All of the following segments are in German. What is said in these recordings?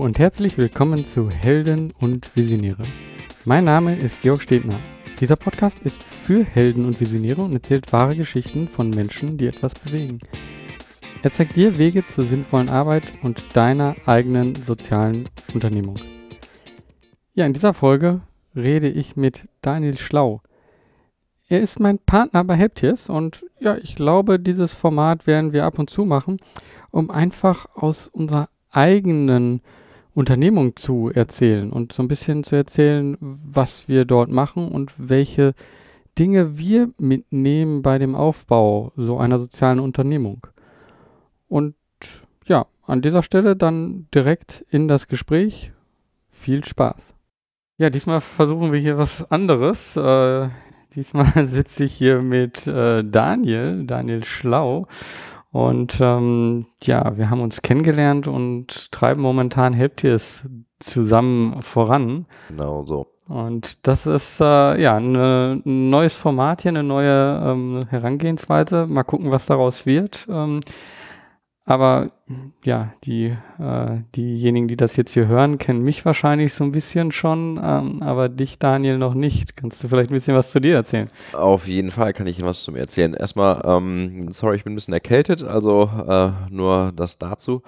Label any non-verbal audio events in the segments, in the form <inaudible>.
Und herzlich willkommen zu Helden und Visionäre. Mein Name ist Georg Stebner. Dieser Podcast ist für Helden und Visionäre und erzählt wahre Geschichten von Menschen, die etwas bewegen. Er zeigt dir Wege zur sinnvollen Arbeit und deiner eigenen sozialen Unternehmung. Ja, in dieser Folge rede ich mit Daniel Schlau. Er ist mein Partner bei Helptiers und ja, ich glaube, dieses Format werden wir ab und zu machen, um einfach aus unserer eigenen Unternehmung zu erzählen und so ein bisschen zu erzählen, was wir dort machen und welche Dinge wir mitnehmen bei dem Aufbau so einer sozialen Unternehmung. Und ja, an dieser Stelle dann direkt in das Gespräch. Viel Spaß. Ja, diesmal versuchen wir hier was anderes. Äh, diesmal <laughs> sitze ich hier mit äh, Daniel, Daniel Schlau. Und ähm, ja, wir haben uns kennengelernt und treiben momentan Helptiers zusammen voran. Genau so. Und das ist äh, ja ne, ein neues Format hier, eine neue ähm, Herangehensweise. Mal gucken, was daraus wird. Ähm, aber ja, die, äh, diejenigen, die das jetzt hier hören, kennen mich wahrscheinlich so ein bisschen schon, ähm, aber dich, Daniel, noch nicht. Kannst du vielleicht ein bisschen was zu dir erzählen? Auf jeden Fall kann ich Ihnen was zu mir erzählen. Erstmal, ähm, sorry, ich bin ein bisschen erkältet, also äh, nur das dazu.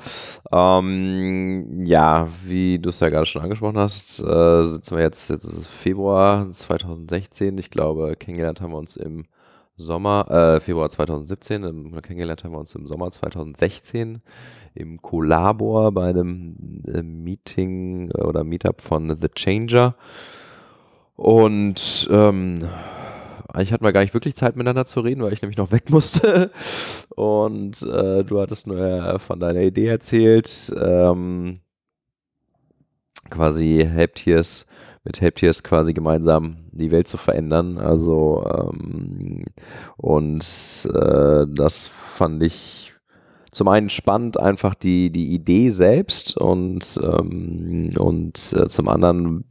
Ähm, ja, wie du es ja gerade schon angesprochen hast, äh, sitzen wir jetzt, jetzt ist Februar 2016. Ich glaube, kennengelernt haben wir uns im Sommer, äh, Februar 2017, ähm, kennengelernt haben wir uns im Sommer 2016 im Collabor bei einem äh, Meeting äh, oder Meetup von The Changer. Und ähm, eigentlich hatten wir gar nicht wirklich Zeit miteinander zu reden, weil ich nämlich noch weg musste. <laughs> Und äh, du hattest nur von deiner Idee erzählt. Ähm, quasi Helptiers mit Helptiers quasi gemeinsam die Welt zu verändern. Also ähm, und äh, das fand ich zum einen spannend, einfach die, die Idee selbst und, ähm, und äh, zum anderen,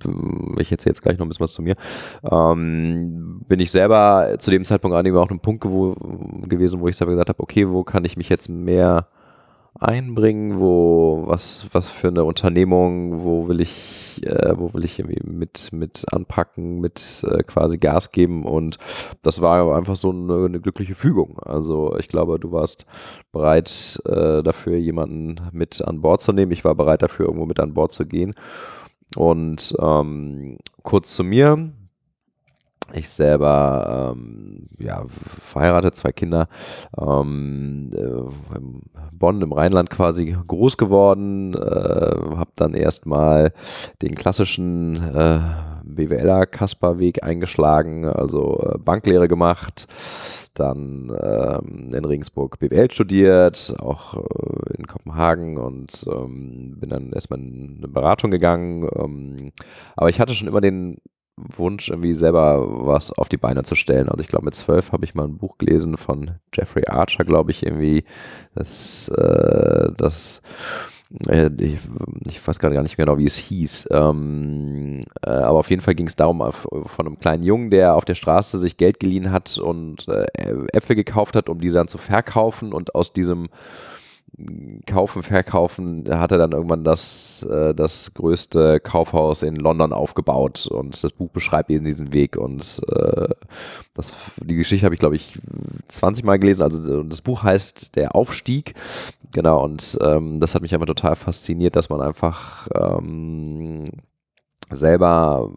ich erzähle jetzt gleich noch ein bisschen was zu mir, ähm, bin ich selber zu dem Zeitpunkt an auch einem Punkt gewesen, wo ich selber gesagt habe, okay, wo kann ich mich jetzt mehr einbringen, wo was was für eine Unternehmung, wo will ich äh, wo will ich irgendwie mit mit anpacken, mit äh, quasi Gas geben und das war einfach so eine, eine, glückliche Fügung. Also ich glaube, du warst bereit äh, dafür jemanden mit an Bord zu nehmen. Ich war bereit dafür irgendwo mit an Bord zu gehen. Und ähm, kurz zu mir, ich selber, ähm, ja, verheiratet, zwei Kinder, ähm, äh, in Bonn im Rheinland quasi groß geworden, äh, habe dann erstmal den klassischen äh, BWLer Kasper-Weg eingeschlagen, also äh, Banklehre gemacht, dann ähm, in Regensburg BWL studiert, auch äh, in Kopenhagen und ähm, bin dann erstmal in eine Beratung gegangen. Ähm, aber ich hatte schon immer den Wunsch, irgendwie selber was auf die Beine zu stellen. Also ich glaube, mit zwölf habe ich mal ein Buch gelesen von Jeffrey Archer, glaube ich, irgendwie. Das, äh, das äh, ich, ich, weiß gar nicht genau, wie es hieß. Ähm, äh, aber auf jeden Fall ging es darum, auf, von einem kleinen Jungen, der auf der Straße sich Geld geliehen hat und äh, Äpfel gekauft hat, um diese dann zu verkaufen und aus diesem Kaufen, Verkaufen hat er dann irgendwann das, äh, das größte Kaufhaus in London aufgebaut. Und das Buch beschreibt eben diesen Weg. Und äh, das, die Geschichte habe ich glaube ich 20 Mal gelesen, also das Buch heißt Der Aufstieg, genau. Und ähm, das hat mich einfach total fasziniert, dass man einfach ähm, selber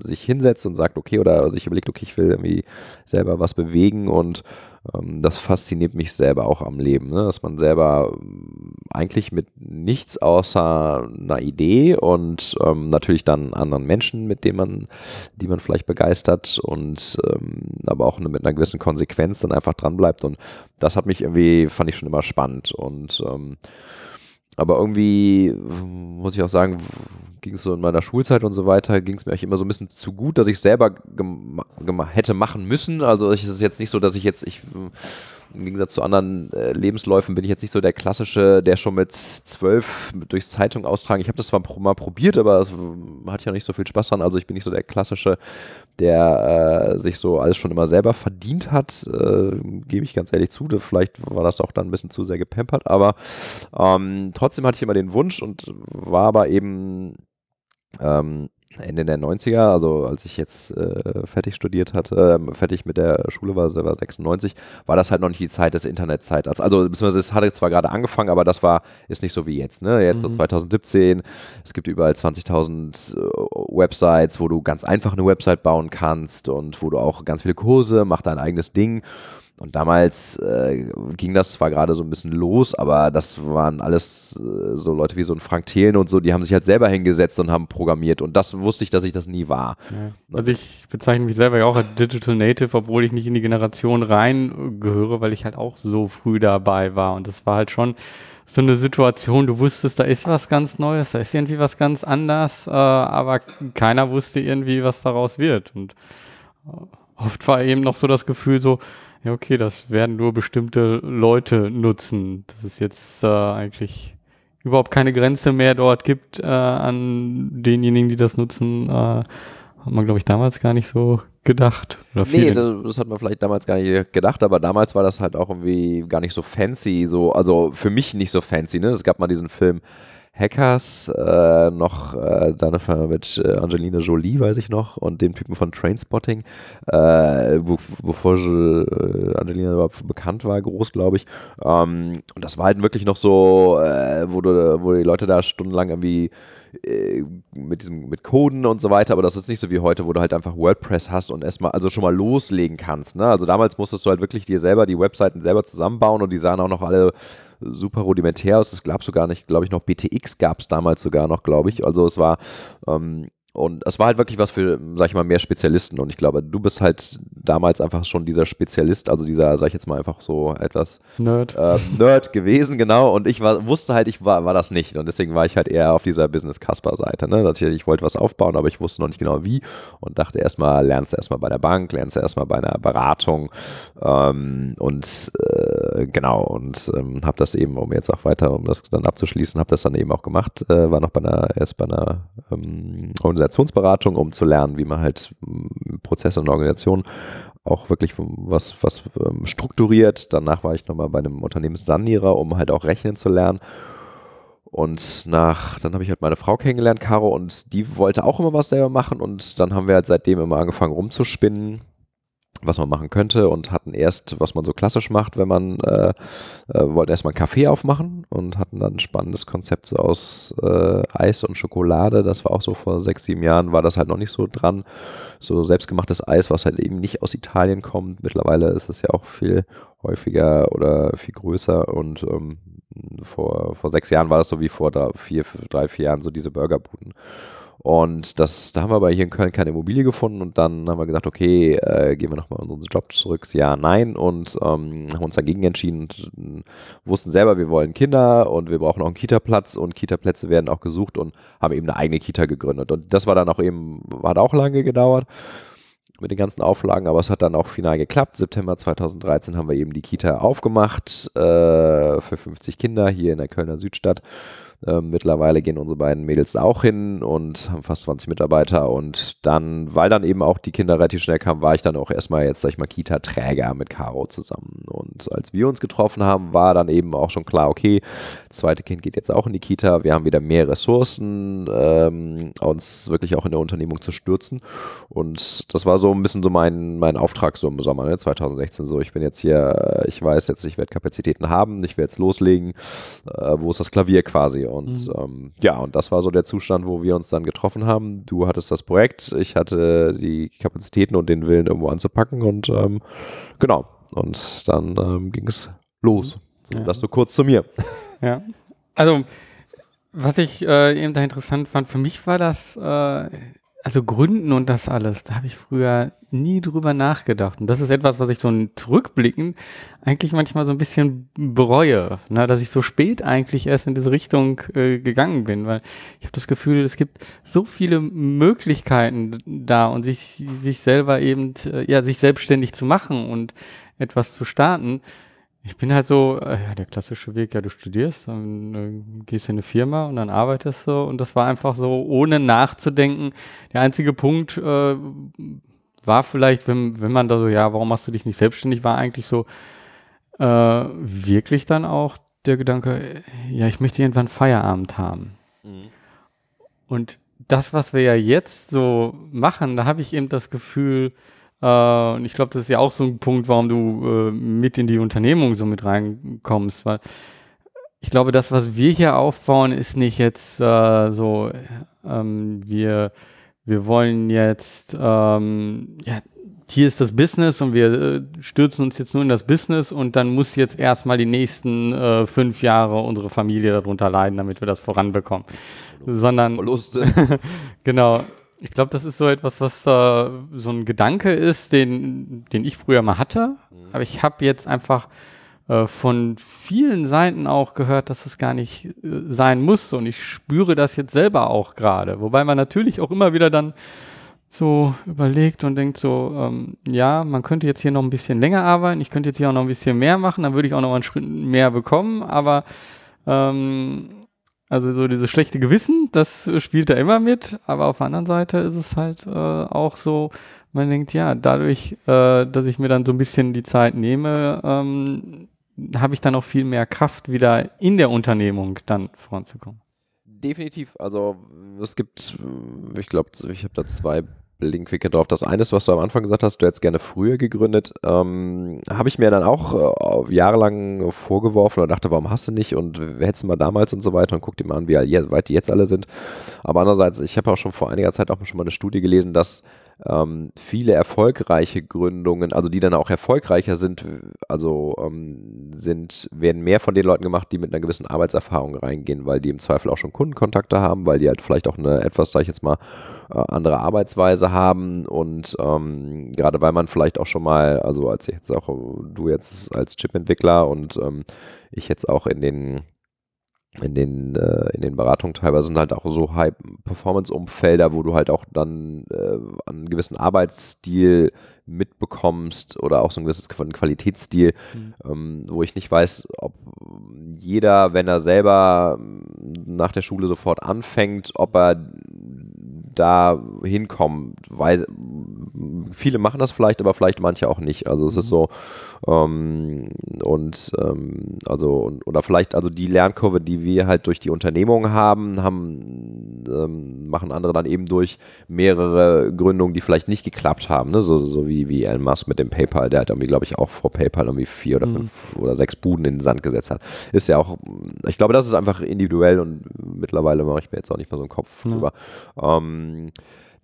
sich hinsetzt und sagt, okay, oder sich überlegt, okay, ich will irgendwie selber was bewegen. Und ähm, das fasziniert mich selber auch am Leben, ne? dass man selber ähm, eigentlich mit nichts außer einer Idee und ähm, natürlich dann anderen Menschen, mit denen man, die man vielleicht begeistert und ähm, aber auch mit einer gewissen Konsequenz dann einfach dran bleibt und das hat mich irgendwie, fand ich schon immer spannend und ähm, aber irgendwie, muss ich auch sagen, ging es so in meiner Schulzeit und so weiter, ging es mir eigentlich immer so ein bisschen zu gut, dass ich selber hätte machen müssen. Also es ist jetzt nicht so, dass ich jetzt, ich im Gegensatz zu anderen äh, Lebensläufen bin ich jetzt nicht so der klassische, der schon mit zwölf durchs Zeitung austragen. Ich habe das zwar mal probiert, aber es hat ja nicht so viel Spaß dran. Also ich bin nicht so der klassische, der äh, sich so alles schon immer selber verdient hat, äh, gebe ich ganz ehrlich zu. Vielleicht war das auch dann ein bisschen zu sehr gepampert, aber ähm, trotzdem hatte ich immer den Wunsch und war aber eben ähm, Ende der 90er, also als ich jetzt äh, fertig studiert hatte, äh, fertig mit der Schule war, war 96, war das halt noch nicht die Zeit des Internetzeitalters. Also beziehungsweise es hatte zwar gerade angefangen, aber das war, ist nicht so wie jetzt. Ne? Jetzt mhm. so 2017, es gibt überall 20.000 äh, Websites, wo du ganz einfach eine Website bauen kannst und wo du auch ganz viele Kurse, mach dein eigenes Ding. Und damals äh, ging das zwar gerade so ein bisschen los, aber das waren alles äh, so Leute wie so ein Frank Thelen und so, die haben sich halt selber hingesetzt und haben programmiert. Und das wusste ich, dass ich das nie war. Ja. Also ich bezeichne mich selber ja auch als Digital Native, obwohl ich nicht in die Generation reingehöre, weil ich halt auch so früh dabei war. Und das war halt schon so eine Situation, du wusstest, da ist was ganz Neues, da ist irgendwie was ganz anders, äh, aber keiner wusste irgendwie, was daraus wird. Und äh, oft war eben noch so das Gefühl so, ja, okay, das werden nur bestimmte Leute nutzen. Dass es jetzt äh, eigentlich überhaupt keine Grenze mehr dort gibt äh, an denjenigen, die das nutzen, äh, hat man, glaube ich, damals gar nicht so gedacht. Oder nee, das, das, hat man vielleicht damals gar nicht gedacht, aber damals war das halt auch irgendwie gar nicht so fancy, so, also für mich nicht so fancy, ne? Es gab mal diesen Film Hackers, äh, noch äh, dann mit äh, Angelina Jolie, weiß ich noch, und dem Typen von Trainspotting, äh, be bevor äh, Angelina überhaupt bekannt war, groß, glaube ich. Ähm, und das war halt wirklich noch so, äh, wo, du, wo die Leute da stundenlang irgendwie mit diesem mit Coden und so weiter, aber das ist nicht so wie heute, wo du halt einfach WordPress hast und erstmal also schon mal loslegen kannst. Ne? Also damals musstest du halt wirklich dir selber die Webseiten selber zusammenbauen und die sahen auch noch alle super rudimentär aus. Das gab es sogar nicht, glaube ich, noch BTX gab es damals sogar noch, glaube ich. Also es war ähm, und es war halt wirklich was für, sag ich mal, mehr Spezialisten. Und ich glaube, du bist halt damals einfach schon dieser Spezialist, also dieser, sag ich jetzt mal, einfach so etwas Nerd, äh, Nerd gewesen, genau. Und ich war, wusste halt, ich war, war das nicht. Und deswegen war ich halt eher auf dieser Business-Casper-Seite. Ne? Ich, ich wollte was aufbauen, aber ich wusste noch nicht genau wie. Und dachte erstmal, lernst du erstmal bei der Bank, lernst du erstmal bei einer Beratung. Ähm, und äh, genau, und ähm, habe das eben, um jetzt auch weiter, um das dann abzuschließen, habe das dann eben auch gemacht. Äh, war noch bei einer, erst bei einer ähm, Organisationsberatung, um zu lernen, wie man halt hm, Prozesse und Organisationen auch wirklich was, was ähm, strukturiert. Danach war ich nochmal bei einem Unternehmenssanierer, um halt auch rechnen zu lernen. Und nach, dann habe ich halt meine Frau kennengelernt, Caro, und die wollte auch immer was selber machen. Und dann haben wir halt seitdem immer angefangen rumzuspinnen was man machen könnte und hatten erst, was man so klassisch macht, wenn man äh, äh, wollten erstmal einen Kaffee aufmachen und hatten dann ein spannendes Konzept so aus äh, Eis und Schokolade. Das war auch so vor sechs, sieben Jahren, war das halt noch nicht so dran. So selbstgemachtes Eis, was halt eben nicht aus Italien kommt. Mittlerweile ist es ja auch viel häufiger oder viel größer und ähm, vor, vor sechs Jahren war das so wie vor drei, vier, drei, vier Jahren so diese Burgerbuden. Und das, da haben wir aber hier in Köln keine Immobilie gefunden und dann haben wir gesagt, okay, äh, gehen wir nochmal unseren Job zurück. Ja, nein. Und ähm, haben uns dagegen entschieden und äh, wussten selber, wir wollen Kinder und wir brauchen auch einen Kita-Platz und Kita-Plätze werden auch gesucht und haben eben eine eigene Kita gegründet. Und das war dann auch eben, hat auch lange gedauert mit den ganzen Auflagen, aber es hat dann auch final geklappt. September 2013 haben wir eben die Kita aufgemacht äh, für 50 Kinder hier in der Kölner Südstadt ähm, mittlerweile gehen unsere beiden Mädels auch hin und haben fast 20 Mitarbeiter. Und dann, weil dann eben auch die Kinder relativ schnell kamen, war ich dann auch erstmal jetzt, sag ich mal, Kita-Träger mit Caro zusammen. Und als wir uns getroffen haben, war dann eben auch schon klar, okay, das zweite Kind geht jetzt auch in die Kita. Wir haben wieder mehr Ressourcen, ähm, uns wirklich auch in der Unternehmung zu stürzen. Und das war so ein bisschen so mein, mein Auftrag so im Sommer, ne, 2016. So, ich bin jetzt hier, ich weiß jetzt, ich werde Kapazitäten haben, ich werde jetzt loslegen. Äh, wo ist das Klavier quasi? Und mhm. ähm, ja, und das war so der Zustand, wo wir uns dann getroffen haben. Du hattest das Projekt, ich hatte die Kapazitäten und den Willen, irgendwo anzupacken. Und ähm, genau, und dann ähm, ging es los. So, ja. Das so kurz zu mir. Ja, also was ich äh, eben da interessant fand, für mich war das, äh, also Gründen und das alles, da habe ich früher nie drüber nachgedacht. Und das ist etwas, was ich so zurückblickend eigentlich manchmal so ein bisschen bereue, ne? dass ich so spät eigentlich erst in diese Richtung äh, gegangen bin, weil ich habe das Gefühl, es gibt so viele Möglichkeiten da und sich, sich selber eben, äh, ja, sich selbstständig zu machen und etwas zu starten. Ich bin halt so, äh, ja, der klassische Weg, ja, du studierst, dann äh, gehst in eine Firma und dann arbeitest du und das war einfach so, ohne nachzudenken. Der einzige Punkt äh, war vielleicht, wenn, wenn man da so, ja, warum machst du dich nicht selbstständig, war eigentlich so äh, wirklich dann auch der Gedanke, ja, ich möchte irgendwann Feierabend haben. Mhm. Und das, was wir ja jetzt so machen, da habe ich eben das Gefühl, äh, und ich glaube, das ist ja auch so ein Punkt, warum du äh, mit in die Unternehmung so mit reinkommst, weil ich glaube, das, was wir hier aufbauen, ist nicht jetzt äh, so, ähm, wir, wir wollen jetzt, ähm, ja, hier ist das Business und wir äh, stürzen uns jetzt nur in das Business und dann muss jetzt erstmal die nächsten äh, fünf Jahre unsere Familie darunter leiden, damit wir das voranbekommen. Sondern Verluste. <laughs> genau. Ich glaube, das ist so etwas, was äh, so ein Gedanke ist, den, den ich früher mal hatte. Mhm. Aber ich habe jetzt einfach äh, von vielen Seiten auch gehört, dass es gar nicht äh, sein muss. Und ich spüre das jetzt selber auch gerade. Wobei man natürlich auch immer wieder dann so überlegt und denkt so, ähm, ja, man könnte jetzt hier noch ein bisschen länger arbeiten, ich könnte jetzt hier auch noch ein bisschen mehr machen, dann würde ich auch noch einen Schritt mehr bekommen, aber ähm, also so dieses schlechte Gewissen, das spielt da immer mit, aber auf der anderen Seite ist es halt äh, auch so, man denkt, ja, dadurch, äh, dass ich mir dann so ein bisschen die Zeit nehme, ähm, habe ich dann auch viel mehr Kraft, wieder in der Unternehmung dann voranzukommen. Definitiv. Also es gibt, ich glaube, ich habe da zwei Blinkwinkel drauf. Das eine ist, was du am Anfang gesagt hast, du hättest gerne früher gegründet. Ähm, Habe ich mir dann auch äh, jahrelang vorgeworfen und dachte, warum hast du nicht und hättest du mal damals und so weiter und guck dir mal an, wie weit die jetzt alle sind. Aber andererseits, ich habe auch schon vor einiger Zeit auch schon mal eine Studie gelesen, dass ähm, viele erfolgreiche Gründungen, also die dann auch erfolgreicher sind, also ähm, sind, werden mehr von den Leuten gemacht, die mit einer gewissen Arbeitserfahrung reingehen, weil die im Zweifel auch schon Kundenkontakte haben, weil die halt vielleicht auch eine etwas, sag ich jetzt mal, äh, andere Arbeitsweise haben und ähm, gerade weil man vielleicht auch schon mal, also als jetzt auch du jetzt als Chip-Entwickler und ähm, ich jetzt auch in den in den, äh, in den Beratungen teilweise sind halt auch so High-Performance-Umfelder, wo du halt auch dann äh, einen gewissen Arbeitsstil mitbekommst oder auch so ein gewisses Qualitätsstil, mhm. ähm, wo ich nicht weiß, ob jeder, wenn er selber nach der Schule sofort anfängt, ob er da hinkommen. Weil viele machen das vielleicht, aber vielleicht manche auch nicht. Also es mhm. ist so, ähm, und ähm, also, und, oder vielleicht, also die Lernkurve, die wir halt durch die Unternehmung haben, haben ähm, machen andere dann eben durch mehrere Gründungen, die vielleicht nicht geklappt haben. Ne? So, so wie, wie Elon Musk mit dem PayPal, der hat irgendwie, glaube ich, auch vor PayPal irgendwie vier oder mhm. fünf oder sechs Buden in den Sand gesetzt hat. Ist ja auch, ich glaube, das ist einfach individuell und mittlerweile mache ich mir jetzt auch nicht mehr so einen Kopf mhm. drüber. Ähm,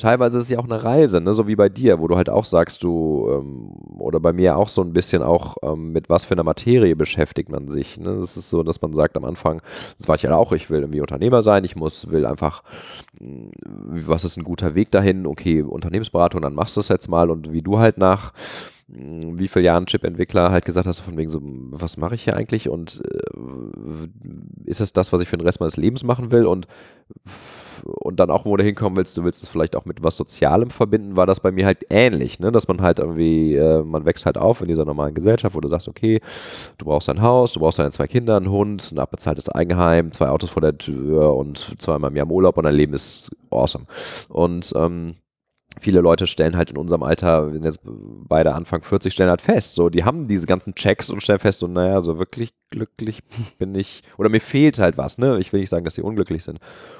teilweise ist es ja auch eine Reise, ne? so wie bei dir, wo du halt auch sagst, du, ähm, oder bei mir auch so ein bisschen auch, ähm, mit was für einer Materie beschäftigt man sich. Ne? Das ist so, dass man sagt am Anfang, das war ich ja auch, ich will irgendwie Unternehmer sein, ich muss, will einfach, hm, was ist ein guter Weg dahin? Okay, Unternehmensberatung, dann machst du es jetzt mal und wie du halt nach wie viele Jahren Chip-Entwickler halt gesagt hast, von wegen so, was mache ich hier eigentlich und äh, ist das das, was ich für den Rest meines Lebens machen will und, und dann auch, wo du hinkommen willst, du willst es vielleicht auch mit was Sozialem verbinden, war das bei mir halt ähnlich, ne? dass man halt irgendwie, äh, man wächst halt auf in dieser normalen Gesellschaft, wo du sagst, okay, du brauchst ein Haus, du brauchst deine zwei Kinder, einen Hund, ein abbezahltes Eigenheim, zwei Autos vor der Tür und zweimal im Jahr im Urlaub und dein Leben ist awesome. Und ähm, viele Leute stellen halt in unserem Alter, wir sind jetzt beide Anfang 40, stellen halt fest, so, die haben diese ganzen Checks und stellen fest, so, naja, so wirklich glücklich bin ich, oder mir fehlt halt was, ne? Ich will nicht sagen, dass sie unglücklich sind.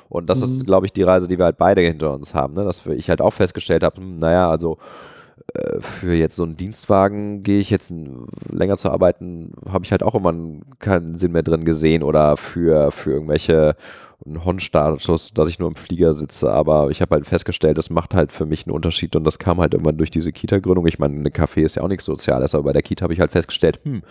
Und das mhm. ist, glaube ich, die Reise, die wir halt beide hinter uns haben, ne? Dass ich halt auch festgestellt habe, hm, naja, also für jetzt so einen Dienstwagen gehe ich jetzt länger zu arbeiten, habe ich halt auch immer keinen Sinn mehr drin gesehen oder für, für irgendwelche Hon-Status, dass ich nur im Flieger sitze, aber ich habe halt festgestellt, das macht halt für mich einen Unterschied und das kam halt irgendwann durch diese Kita-Gründung. Ich meine, eine Café ist ja auch nichts Soziales, aber bei der Kita habe ich halt festgestellt, hm,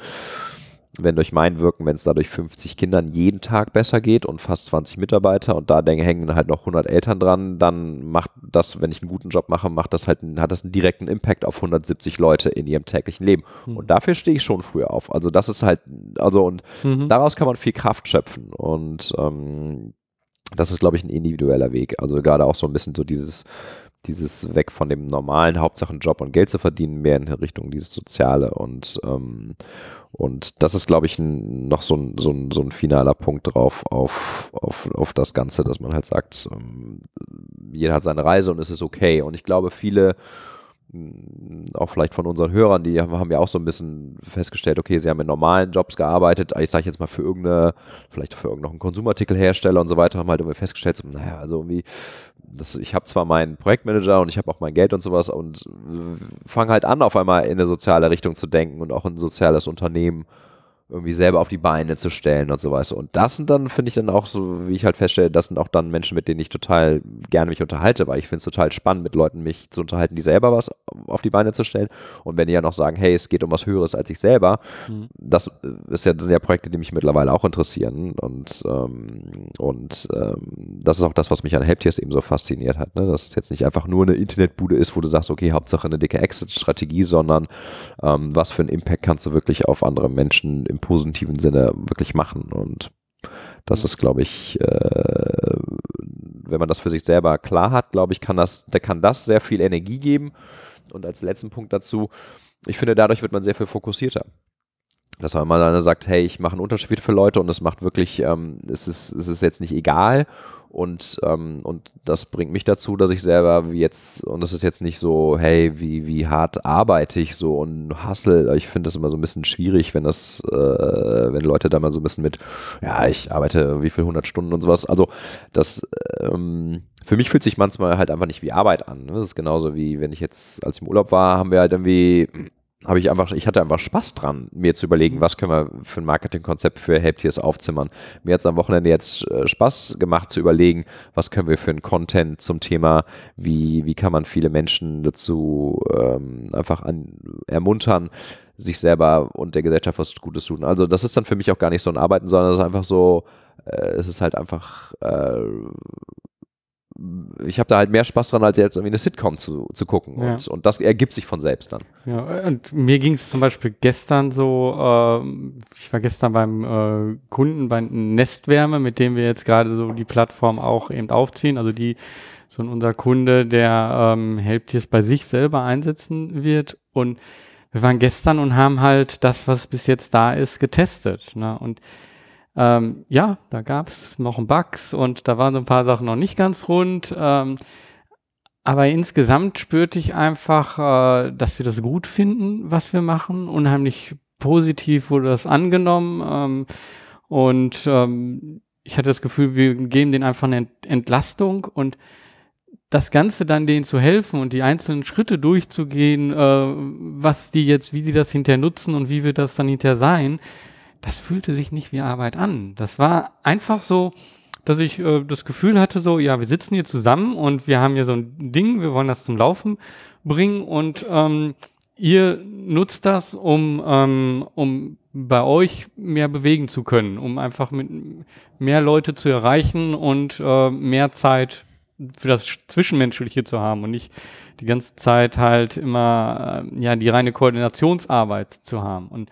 wenn durch mein Wirken, wenn es dadurch 50 Kindern jeden Tag besser geht und fast 20 Mitarbeiter und da denke, hängen halt noch 100 Eltern dran, dann macht das, wenn ich einen guten Job mache, macht das halt, hat das einen direkten Impact auf 170 Leute in ihrem täglichen Leben. Mhm. Und dafür stehe ich schon früher auf. Also das ist halt, also und mhm. daraus kann man viel Kraft schöpfen und ähm, das ist, glaube ich, ein individueller Weg. Also gerade auch so ein bisschen so dieses, dieses weg von dem normalen Hauptsachen Job und Geld zu verdienen, mehr in Richtung dieses Soziale und ähm, und das ist, glaube ich, noch so ein, so, ein, so ein finaler Punkt drauf auf, auf, auf das Ganze, dass man halt sagt, ähm, jeder hat seine Reise und es ist okay. Und ich glaube, viele auch vielleicht von unseren Hörern, die haben ja auch so ein bisschen festgestellt, okay, sie haben in normalen Jobs gearbeitet, ich sage jetzt mal für irgendeine, vielleicht für irgendeinen Konsumartikelhersteller und so weiter, haben halt irgendwie festgestellt, so, naja, also irgendwie, das, ich habe zwar meinen Projektmanager und ich habe auch mein Geld und sowas und fange halt an, auf einmal in eine soziale Richtung zu denken und auch ein soziales Unternehmen irgendwie selber auf die Beine zu stellen und sowas. Und das sind dann, finde ich dann auch so, wie ich halt feststelle, das sind auch dann Menschen, mit denen ich total gerne mich unterhalte, weil ich finde es total spannend, mit Leuten mich zu unterhalten, die selber was auf die Beine zu stellen. Und wenn die ja noch sagen, hey, es geht um was Höheres als ich selber, mhm. das ist ja, das sind ja Projekte, die mich mittlerweile auch interessieren. Und, ähm, und ähm, das ist auch das, was mich an Helptiers eben so fasziniert hat, ne? dass es jetzt nicht einfach nur eine Internetbude ist, wo du sagst, okay, Hauptsache eine dicke Exit-Strategie, sondern ähm, was für einen Impact kannst du wirklich auf andere Menschen im positiven Sinne wirklich machen. Und das ist, glaube ich, äh, wenn man das für sich selber klar hat, glaube ich, kann das, der kann das sehr viel Energie geben. Und als letzten Punkt dazu, ich finde, dadurch wird man sehr viel fokussierter. Dass man mal dann sagt, hey, ich mache einen Unterschied für Leute und es macht wirklich, ähm, es, ist, es ist jetzt nicht egal und, ähm, und das bringt mich dazu, dass ich selber jetzt, und das ist jetzt nicht so, hey, wie, wie hart arbeite ich so und hustle. Ich finde das immer so ein bisschen schwierig, wenn das, äh, wenn Leute da mal so ein bisschen mit, ja, ich arbeite wie viel 100 Stunden und sowas. Also, das, ähm, für mich fühlt sich manchmal halt einfach nicht wie Arbeit an. Ne? Das ist genauso wie, wenn ich jetzt, als ich im Urlaub war, haben wir halt irgendwie habe ich einfach, ich hatte einfach Spaß dran, mir zu überlegen, mhm. was können wir für ein Marketingkonzept für Helptiers aufzimmern. Mir hat es am Wochenende jetzt äh, Spaß gemacht zu überlegen, was können wir für ein Content zum Thema, wie, wie kann man viele Menschen dazu ähm, einfach an, ermuntern, sich selber und der Gesellschaft was Gutes tun. Also das ist dann für mich auch gar nicht so ein Arbeiten, sondern es ist einfach so, äh, es ist halt einfach äh, ich habe da halt mehr Spaß dran, als jetzt irgendwie eine Sitcom zu, zu gucken. Ja. Und, und, das ergibt sich von selbst dann. Ja, und mir ging es zum Beispiel gestern so, äh, ich war gestern beim äh, Kunden bei Nestwärme, mit dem wir jetzt gerade so die Plattform auch eben aufziehen. Also die, so unser Kunde, der ähm, Helptiers bei sich selber einsetzen wird. Und wir waren gestern und haben halt das, was bis jetzt da ist, getestet. Ne? Und ähm, ja, da gab es noch ein Bugs und da waren so ein paar Sachen noch nicht ganz rund. Ähm, aber insgesamt spürte ich einfach, äh, dass sie das gut finden, was wir machen. Unheimlich positiv wurde das angenommen. Ähm, und ähm, ich hatte das Gefühl, wir geben denen einfach eine Entlastung und das Ganze dann denen zu helfen und die einzelnen Schritte durchzugehen, äh, was die jetzt, wie sie das hinterher nutzen und wie wird das dann hinterher sein, das fühlte sich nicht wie Arbeit an. Das war einfach so, dass ich äh, das Gefühl hatte, so, ja, wir sitzen hier zusammen und wir haben hier so ein Ding, wir wollen das zum Laufen bringen und ähm, ihr nutzt das, um, ähm, um bei euch mehr bewegen zu können, um einfach mit mehr Leute zu erreichen und äh, mehr Zeit für das Zwischenmenschliche zu haben und nicht die ganze Zeit halt immer äh, ja die reine Koordinationsarbeit zu haben. Und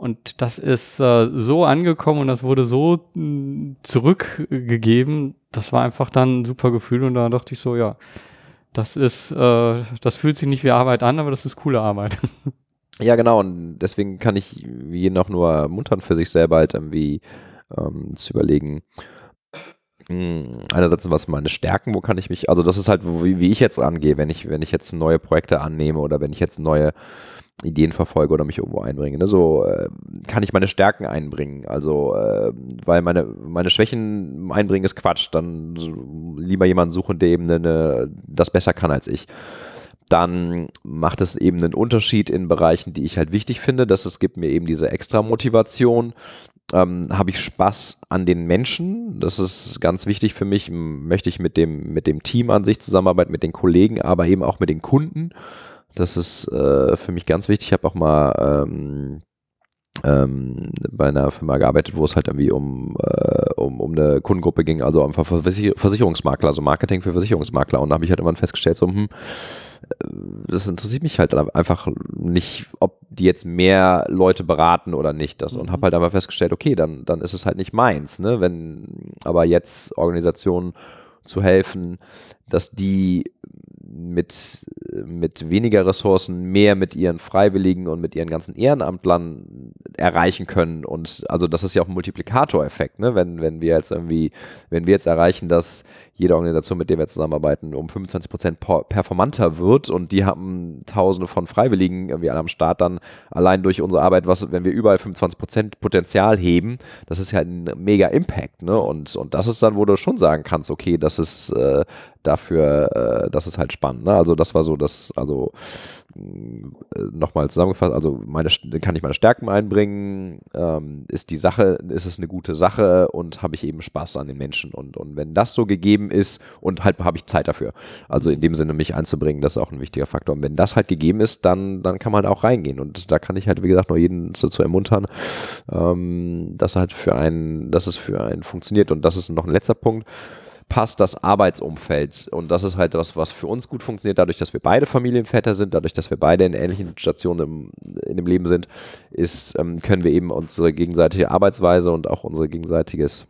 und das ist äh, so angekommen und das wurde so hm, zurückgegeben. Das war einfach dann ein super Gefühl und da dachte ich so, ja, das ist, äh, das fühlt sich nicht wie Arbeit an, aber das ist coole Arbeit. <laughs> Ja, genau. Und deswegen kann ich jeden auch nur ermuntern, für sich selber halt irgendwie ähm, zu überlegen, hm, einerseits was meine Stärken, wo kann ich mich, also das ist halt, wie, wie ich jetzt angehe, wenn ich, wenn ich jetzt neue Projekte annehme oder wenn ich jetzt neue Ideen verfolge oder mich irgendwo einbringe. Ne? So äh, kann ich meine Stärken einbringen. Also, äh, weil meine, meine Schwächen einbringen ist Quatsch. Dann lieber jemanden suchen, der eben eine, das besser kann als ich. Dann macht es eben einen Unterschied in Bereichen, die ich halt wichtig finde, dass es gibt mir eben diese extra Motivation. Ähm, habe ich Spaß an den Menschen. Das ist ganz wichtig für mich. Möchte ich mit dem, mit dem Team an sich zusammenarbeiten, mit den Kollegen, aber eben auch mit den Kunden. Das ist äh, für mich ganz wichtig. Ich habe auch mal ähm, ähm, bei einer Firma gearbeitet, wo es halt irgendwie um, äh, um, um eine Kundengruppe ging, also einfach Versicherungsmakler, also Marketing für Versicherungsmakler. Und da habe ich halt immer festgestellt, so, hm, äh, das interessiert mich halt einfach nicht, ob die jetzt mehr Leute beraten oder nicht. Das. Und mhm. habe halt einmal festgestellt, okay, dann, dann ist es halt nicht meins. Ne? Wenn aber jetzt Organisationen zu helfen, dass die mit, mit weniger Ressourcen mehr mit ihren Freiwilligen und mit ihren ganzen Ehrenamtlern erreichen können. Und also das ist ja auch ein Multiplikatoreffekt, ne? Wenn, wenn wir jetzt irgendwie, wenn wir jetzt erreichen, dass jede Organisation, mit der wir zusammenarbeiten, um 25 Prozent performanter wird und die haben tausende von Freiwilligen irgendwie alle am Start, dann allein durch unsere Arbeit, was, wenn wir überall 25 Prozent Potenzial heben, das ist ja ein mega Impact, ne? Und, und das ist dann, wo du schon sagen kannst, okay, das ist äh, dafür, äh, das ist halt spannend, ne? Also das war so das, also nochmal zusammengefasst, also meine, kann ich meine Stärken einbringen, ähm, ist die Sache, ist es eine gute Sache und habe ich eben Spaß an den Menschen und, und wenn das so gegeben ist und halt habe ich Zeit dafür, also in dem Sinne mich einzubringen, das ist auch ein wichtiger Faktor. Und wenn das halt gegeben ist, dann, dann kann man halt auch reingehen und da kann ich halt, wie gesagt, nur jeden dazu ermuntern, ähm, dass halt für einen, dass es für einen funktioniert. Und das ist noch ein letzter Punkt, passt das Arbeitsumfeld. Und das ist halt das, was für uns gut funktioniert, dadurch, dass wir beide Familienväter sind, dadurch, dass wir beide in ähnlichen Stationen im, in dem Leben sind, ist, ähm, können wir eben unsere gegenseitige Arbeitsweise und auch unser gegenseitiges,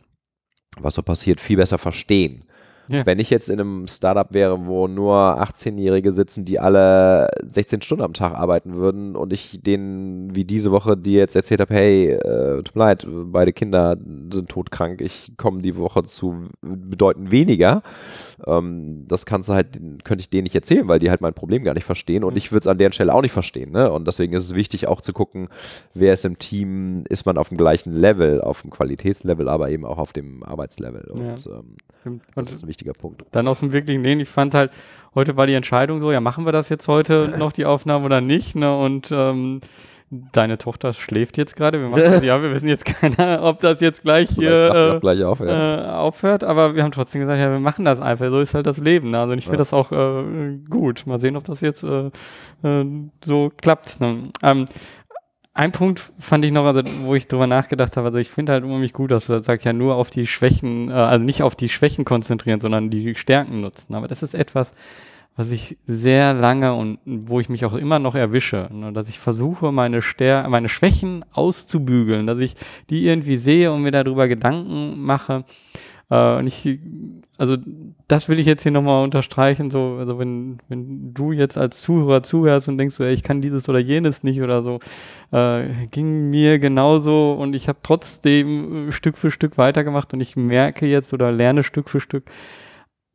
was so passiert, viel besser verstehen. Ja. Wenn ich jetzt in einem Startup wäre, wo nur 18-Jährige sitzen, die alle 16 Stunden am Tag arbeiten würden und ich denen wie diese Woche, die jetzt erzählt habe, hey, äh, tut mir leid, beide Kinder sind todkrank, ich komme die Woche zu bedeutend weniger, ähm, das kannst du halt, könnte ich denen nicht erzählen, weil die halt mein Problem gar nicht verstehen und mhm. ich würde es an deren Stelle auch nicht verstehen. Ne? Und deswegen ist es wichtig auch zu gucken, wer ist im Team, ist man auf dem gleichen Level, auf dem Qualitätslevel, aber eben auch auf dem Arbeitslevel. Und, ja. ähm, das ist ein wichtiger Punkt. Dann aus dem wirklichen Leben, ich fand halt, heute war die Entscheidung so, ja, machen wir das jetzt heute <laughs> noch, die Aufnahme oder nicht? Ne? Und ähm, deine Tochter schläft jetzt gerade. Wir <laughs> ja, wir wissen jetzt keiner, ob das jetzt gleich hier äh, gleich auf, ja. äh, aufhört, aber wir haben trotzdem gesagt, ja, wir machen das einfach. So ist halt das Leben. Ne? Also ich finde ja. das auch äh, gut. Mal sehen, ob das jetzt äh, äh, so klappt. Ne? Ähm, ein Punkt fand ich noch, also, wo ich drüber nachgedacht habe, also ich finde halt unheimlich gut, dass du sagst, ja nur auf die Schwächen, äh, also nicht auf die Schwächen konzentrieren, sondern die Stärken nutzen. Aber das ist etwas, was ich sehr lange und wo ich mich auch immer noch erwische, ne, dass ich versuche, meine, Stär meine Schwächen auszubügeln, dass ich die irgendwie sehe und mir darüber Gedanken mache. Äh, und ich, also das will ich jetzt hier nochmal unterstreichen, so, also wenn, wenn du jetzt als Zuhörer zuhörst und denkst so, ey, ich kann dieses oder jenes nicht oder so, äh, ging mir genauso und ich habe trotzdem Stück für Stück weitergemacht und ich merke jetzt oder lerne Stück für Stück,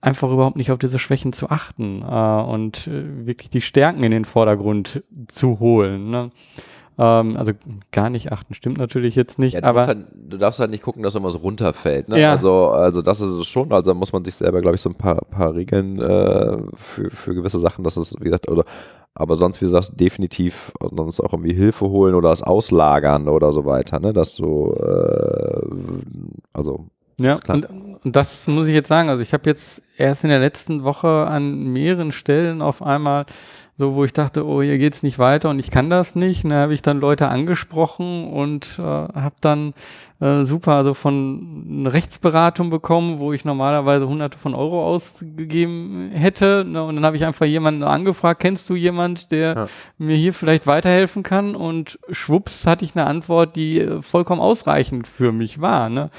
einfach überhaupt nicht auf diese Schwächen zu achten äh, und äh, wirklich die Stärken in den Vordergrund zu holen. Ne? Ähm, also gar nicht achten, stimmt natürlich jetzt nicht. Ja, du, aber halt, du darfst halt nicht gucken, dass immer so runterfällt. Ne? Ja. Also, also das ist es schon. Also muss man sich selber, glaube ich, so ein paar, paar Regeln äh, für, für gewisse Sachen, dass es, wie gesagt, oder aber sonst, wie du sagst, definitiv sonst auch irgendwie Hilfe holen oder das auslagern oder so weiter, ne? Dass du äh, also ja, und, und, das muss ich jetzt sagen. Also ich habe jetzt erst in der letzten Woche an mehreren Stellen auf einmal so, wo ich dachte, oh, hier geht's nicht weiter und ich kann das nicht. Und da habe ich dann Leute angesprochen und äh, habe dann äh, super, also von eine Rechtsberatung bekommen, wo ich normalerweise hunderte von Euro ausgegeben hätte. Ne? Und dann habe ich einfach jemanden angefragt, kennst du jemand, der ja. mir hier vielleicht weiterhelfen kann? Und schwupps hatte ich eine Antwort, die äh, vollkommen ausreichend für mich war. Ne?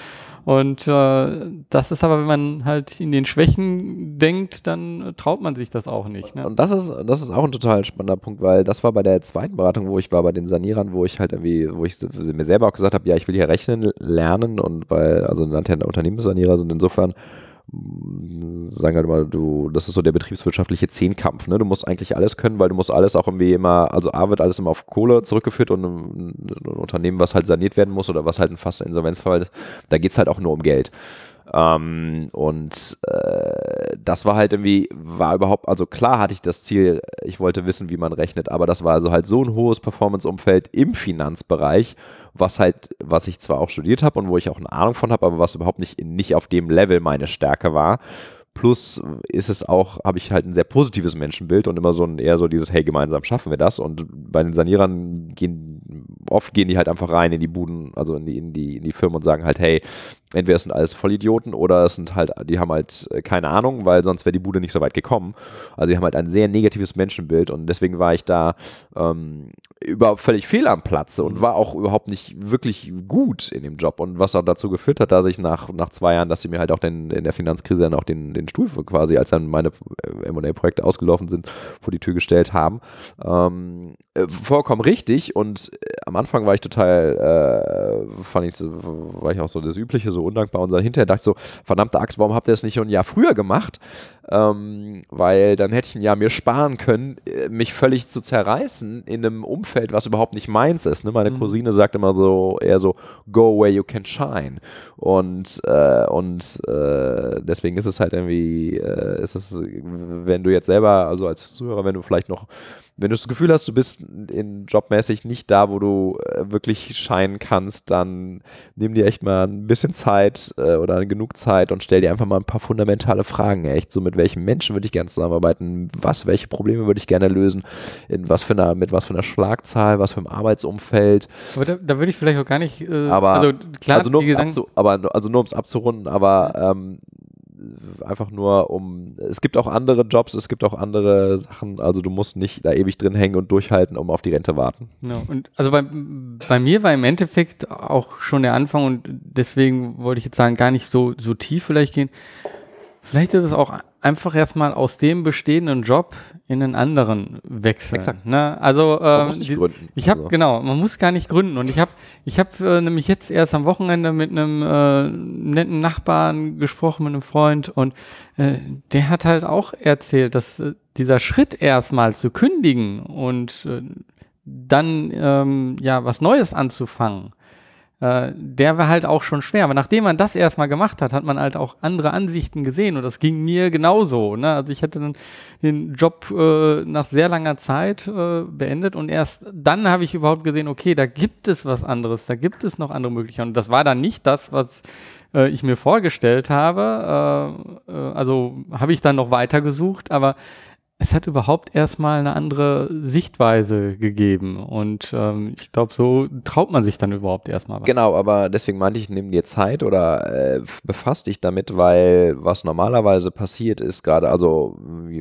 Und äh, das ist aber, wenn man halt in den Schwächen denkt, dann traut man sich das auch nicht. Ne? Und das ist, das ist auch ein total spannender Punkt, weil das war bei der zweiten Beratung, wo ich war, bei den Sanierern, wo ich halt irgendwie, wo ich mir selber auch gesagt habe, ja, ich will hier rechnen lernen und weil, also ja Unternehmenssanierer sind insofern sagen halt immer, du, das ist so der betriebswirtschaftliche Zehnkampf, ne? Du musst eigentlich alles können, weil du musst alles auch irgendwie immer, also A wird alles immer auf Kohle zurückgeführt und ein, ein Unternehmen, was halt saniert werden muss oder was halt ein fast Insolvenzfall ist, da geht es halt auch nur um Geld. Ähm, und äh, das war halt irgendwie, war überhaupt, also klar hatte ich das Ziel, ich wollte wissen, wie man rechnet, aber das war also halt so ein hohes Performance-Umfeld im Finanzbereich, was halt, was ich zwar auch studiert habe und wo ich auch eine Ahnung von habe, aber was überhaupt nicht, nicht auf dem Level meine Stärke war. Plus ist es auch, habe ich halt ein sehr positives Menschenbild und immer so ein eher so dieses, hey, gemeinsam schaffen wir das. Und bei den Sanierern gehen oft gehen die halt einfach rein in die Buden, also in die, in die, in die Firmen und sagen halt, hey, entweder es sind alles Vollidioten oder es sind halt, die haben halt äh, keine Ahnung, weil sonst wäre die Bude nicht so weit gekommen. Also die haben halt ein sehr negatives Menschenbild und deswegen war ich da ähm, überhaupt völlig fehl am Platze und mhm. war auch überhaupt nicht wirklich gut in dem Job. Und was auch dazu geführt hat, dass ich nach, nach zwei Jahren, dass sie mir halt auch den, in der Finanzkrise dann auch den, den Stuhl quasi, als dann meine äh, MA-Projekte ausgelaufen sind, vor die Tür gestellt haben. Ähm, äh, vollkommen richtig und am Anfang war ich total, äh, fand ich, war ich auch so das Übliche, so undankbar und dann hinterher dachte ich so, verdammte Axt, warum habt ihr das nicht schon ein Jahr früher gemacht? Ähm, weil dann hätte ich ein Jahr mir sparen können, äh, mich völlig zu zerreißen in einem Umfeld, was überhaupt nicht meins ist. Ne? Meine mhm. Cousine sagt immer so, eher so, go where you can shine. Und, äh, und äh, deswegen ist es halt irgendwie, äh, ist es, wenn du jetzt selber, also als Zuhörer, wenn du vielleicht noch wenn du das Gefühl hast, du bist in jobmäßig nicht da, wo du äh, wirklich scheinen kannst, dann nimm dir echt mal ein bisschen Zeit äh, oder genug Zeit und stell dir einfach mal ein paar fundamentale Fragen. Echt, so mit welchen Menschen würde ich gerne zusammenarbeiten? Was, welche Probleme würde ich gerne lösen? In was für einer, mit was für einer Schlagzahl, was für einem Arbeitsumfeld? Aber da, da würde ich vielleicht auch gar nicht, äh, aber, also klar, also nur, abzu, aber, also nur um es abzurunden, aber ähm, einfach nur um, es gibt auch andere Jobs, es gibt auch andere Sachen, also du musst nicht da ewig drin hängen und durchhalten, um auf die Rente warten. Genau. Und also bei, bei mir war im Endeffekt auch schon der Anfang und deswegen wollte ich jetzt sagen, gar nicht so, so tief vielleicht gehen. Vielleicht ist es auch einfach erstmal aus dem bestehenden Job in einen anderen wechseln. Exakt. Ne? Also ähm, die, ich habe also. genau, man muss gar nicht gründen und ich habe ich habe äh, nämlich jetzt erst am Wochenende mit einem äh, netten Nachbarn gesprochen mit einem Freund und äh, der hat halt auch erzählt, dass äh, dieser Schritt erstmal zu kündigen und äh, dann ähm, ja was Neues anzufangen äh, der war halt auch schon schwer. Aber nachdem man das erstmal gemacht hat, hat man halt auch andere Ansichten gesehen und das ging mir genauso. Ne? Also ich hatte dann den Job äh, nach sehr langer Zeit äh, beendet und erst dann habe ich überhaupt gesehen, okay, da gibt es was anderes, da gibt es noch andere Möglichkeiten. Und das war dann nicht das, was äh, ich mir vorgestellt habe. Äh, also habe ich dann noch weiter gesucht, aber es hat überhaupt erstmal eine andere Sichtweise gegeben. Und ähm, ich glaube, so traut man sich dann überhaupt erstmal was. Genau, aber deswegen meinte ich, nimm dir Zeit oder äh, befass dich damit, weil was normalerweise passiert ist, gerade, also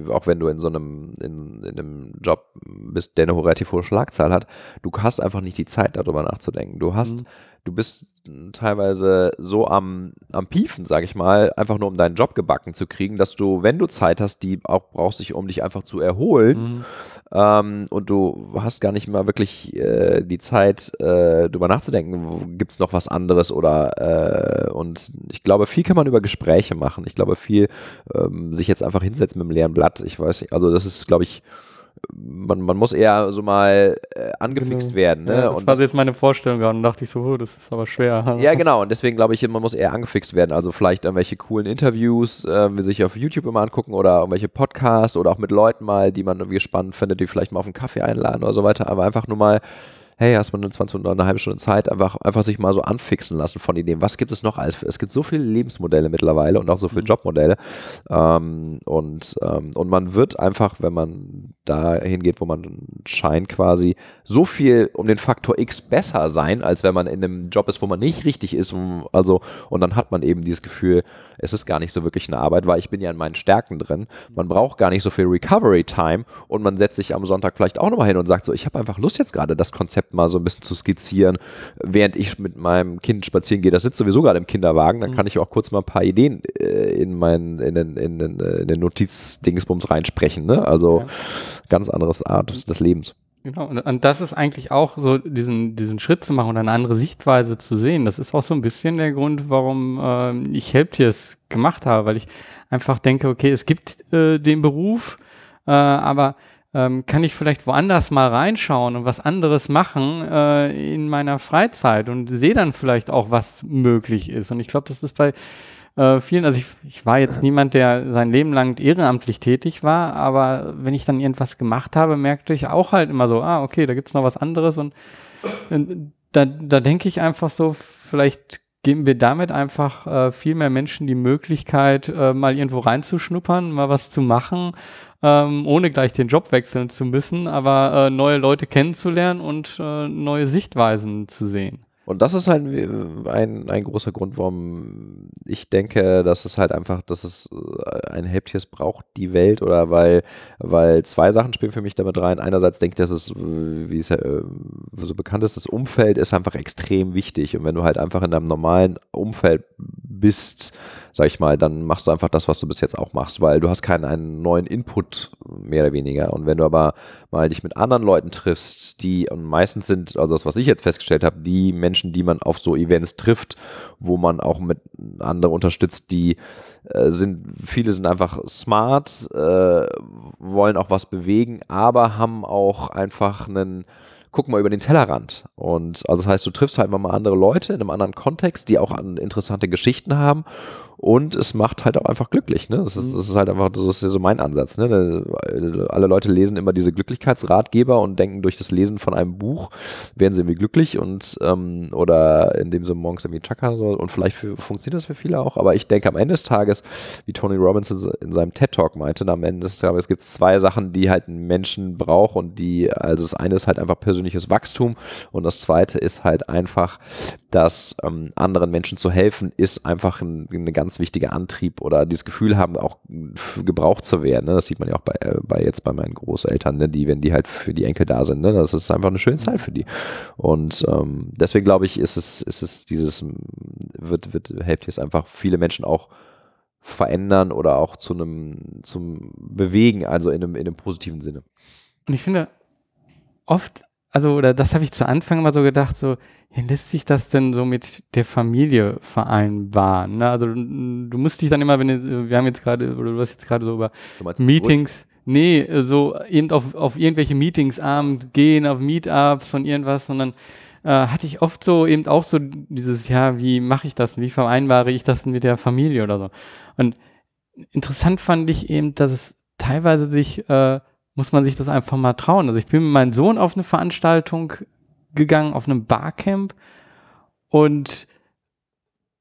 auch wenn du in so einem, in, in einem Job bist, der eine relativ hohe Schlagzahl hat, du hast einfach nicht die Zeit, darüber nachzudenken. Du hast mhm du bist teilweise so am, am Piefen, sag ich mal, einfach nur um deinen Job gebacken zu kriegen, dass du, wenn du Zeit hast, die auch brauchst, dich, um dich einfach zu erholen. Mhm. Ähm, und du hast gar nicht mal wirklich äh, die Zeit, äh, drüber nachzudenken, gibt es noch was anderes oder äh, und ich glaube, viel kann man über Gespräche machen. Ich glaube, viel ähm, sich jetzt einfach hinsetzen mit einem leeren Blatt. Ich weiß nicht, also das ist, glaube ich, man, man muss eher so mal äh, angefixt genau. werden. Ne? Ja, das und war das, jetzt meine Vorstellung gerade und dachte ich so, oh, das ist aber schwer. <laughs> Ja, genau. Und deswegen glaube ich, man muss eher angefixt werden. Also vielleicht irgendwelche coolen Interviews, äh, wie sich auf YouTube immer angucken oder irgendwelche Podcasts oder auch mit Leuten mal, die man irgendwie spannend findet, die vielleicht mal auf einen Kaffee einladen oder so weiter. Aber einfach nur mal hey, hast man eine 20 oder eine halbe Stunde Zeit, einfach, einfach sich mal so anfixen lassen von Ideen. Was gibt es noch alles? Es gibt so viele Lebensmodelle mittlerweile und auch so viele mhm. Jobmodelle. Ähm, und, ähm, und man wird einfach, wenn man da hingeht, wo man scheint quasi, so viel um den Faktor X besser sein, als wenn man in einem Job ist, wo man nicht richtig ist. Also, und dann hat man eben dieses Gefühl, es ist gar nicht so wirklich eine Arbeit, weil ich bin ja in meinen Stärken drin. Man braucht gar nicht so viel Recovery Time und man setzt sich am Sonntag vielleicht auch nochmal hin und sagt so, ich habe einfach Lust jetzt gerade das Konzept mal so ein bisschen zu skizzieren, während ich mit meinem Kind spazieren gehe. Das sitzt sowieso gerade im Kinderwagen, dann mhm. kann ich auch kurz mal ein paar Ideen äh, in, mein, in den, in den, äh, in den Notizdingsbums reinsprechen. Ne? Also ja. ganz anderes Art des Lebens. Genau, und, und, das ist eigentlich auch so, diesen, diesen Schritt zu machen und eine andere Sichtweise zu sehen. Das ist auch so ein bisschen der Grund, warum äh, ich Helptiers gemacht habe, weil ich einfach denke, okay, es gibt äh, den Beruf, äh, aber ähm, kann ich vielleicht woanders mal reinschauen und was anderes machen äh, in meiner Freizeit und sehe dann vielleicht auch, was möglich ist. Und ich glaube, das ist bei äh, vielen, also ich, ich war jetzt niemand, der sein Leben lang ehrenamtlich tätig war, aber wenn ich dann irgendwas gemacht habe, merkte ich auch halt immer so, ah, okay, da gibt's noch was anderes und äh, da, da denke ich einfach so, vielleicht geben wir damit einfach äh, viel mehr Menschen die Möglichkeit, äh, mal irgendwo reinzuschnuppern, mal was zu machen, ähm, ohne gleich den Job wechseln zu müssen, aber äh, neue Leute kennenzulernen und äh, neue Sichtweisen zu sehen. Und das ist halt ein, ein großer Grund, warum ich denke, dass es halt einfach, dass es äh, ein Helptiers braucht, die Welt, oder weil, weil zwei Sachen spielen für mich damit rein. Einerseits denke ich, dass es, wie es ja äh, so bekannt ist, das Umfeld ist einfach extrem wichtig. Und wenn du halt einfach in deinem normalen Umfeld bist, sag ich mal, dann machst du einfach das, was du bis jetzt auch machst, weil du hast keinen einen neuen Input mehr oder weniger. Und wenn du aber mal dich mit anderen Leuten triffst, die und meistens sind, also das, was ich jetzt festgestellt habe, die Menschen, die man auf so Events trifft, wo man auch mit anderen unterstützt, die äh, sind, viele sind einfach smart, äh, wollen auch was bewegen, aber haben auch einfach einen guck mal über den Tellerrand. Und also das heißt, du triffst halt mal andere Leute in einem anderen Kontext, die auch interessante Geschichten haben und es macht halt auch einfach glücklich. Ne? Das, ist, das ist halt einfach, das ist ja so mein Ansatz. Ne? Alle Leute lesen immer diese Glücklichkeitsratgeber und denken, durch das Lesen von einem Buch werden sie irgendwie glücklich und ähm, oder indem sie morgens irgendwie soll und vielleicht für, funktioniert das für viele auch, aber ich denke am Ende des Tages, wie Tony Robbins in seinem TED-Talk meinte, am Ende des Tages gibt es zwei Sachen, die halt ein Menschen braucht und die, also das eine ist halt einfach persönliches Wachstum und das zweite ist halt einfach, dass ähm, anderen Menschen zu helfen, ist einfach ein, ganz ganz wichtiger Antrieb oder dieses Gefühl haben, auch gebraucht zu werden. Ne? Das sieht man ja auch bei, äh, bei jetzt bei meinen Großeltern, ne? die, wenn die halt für die Enkel da sind, ne? das ist einfach eine schöne Zeit für die. Und ähm, deswegen glaube ich, ist es, ist es dieses, wird, wird, hilft jetzt einfach viele Menschen auch verändern oder auch zu einem, zum Bewegen, also in einem, in einem positiven Sinne. Und ich finde, oft also, oder das habe ich zu Anfang immer so gedacht, so, ja, lässt sich das denn so mit der Familie vereinbaren? Ne? Also, du musst dich dann immer, wenn du, wir haben jetzt gerade, oder du hast jetzt gerade so über Meetings, nee, so eben auf, auf irgendwelche Meetings abend gehen, auf Meetups und irgendwas, sondern äh, hatte ich oft so eben auch so dieses, ja, wie mache ich das? Wie vereinbare ich das mit der Familie oder so? Und interessant fand ich eben, dass es teilweise sich äh, muss man sich das einfach mal trauen. Also ich bin mit meinem Sohn auf eine Veranstaltung gegangen, auf einem Barcamp und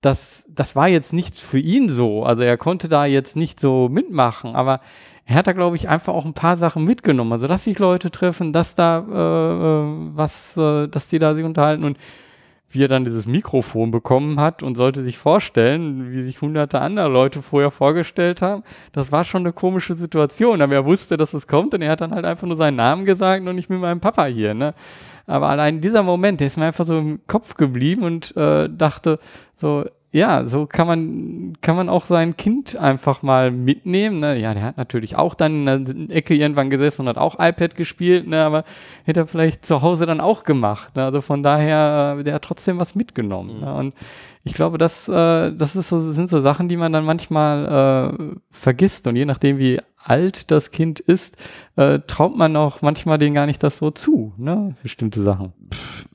das, das war jetzt nichts für ihn so. Also er konnte da jetzt nicht so mitmachen, aber er hat da, glaube ich, einfach auch ein paar Sachen mitgenommen. Also, dass sich Leute treffen, dass da äh, äh was, äh, dass die da sich unterhalten und wie er dann dieses Mikrofon bekommen hat und sollte sich vorstellen, wie sich hunderte andere Leute vorher vorgestellt haben. Das war schon eine komische Situation, aber er wusste, dass es kommt und er hat dann halt einfach nur seinen Namen gesagt und nicht mit meinem Papa hier, ne? Aber allein dieser Moment, der ist mir einfach so im Kopf geblieben und äh, dachte so, ja, so kann man, kann man auch sein Kind einfach mal mitnehmen. Ne? Ja, der hat natürlich auch dann in der Ecke irgendwann gesessen und hat auch iPad gespielt, ne? aber hätte er vielleicht zu Hause dann auch gemacht. Ne? Also von daher, äh, der hat trotzdem was mitgenommen. Mhm. Ne? Und ich glaube, das, äh, das ist so, sind so Sachen, die man dann manchmal äh, vergisst. Und je nachdem, wie alt das Kind ist, äh, traut man auch manchmal denen gar nicht das so zu, ne? Bestimmte Sachen.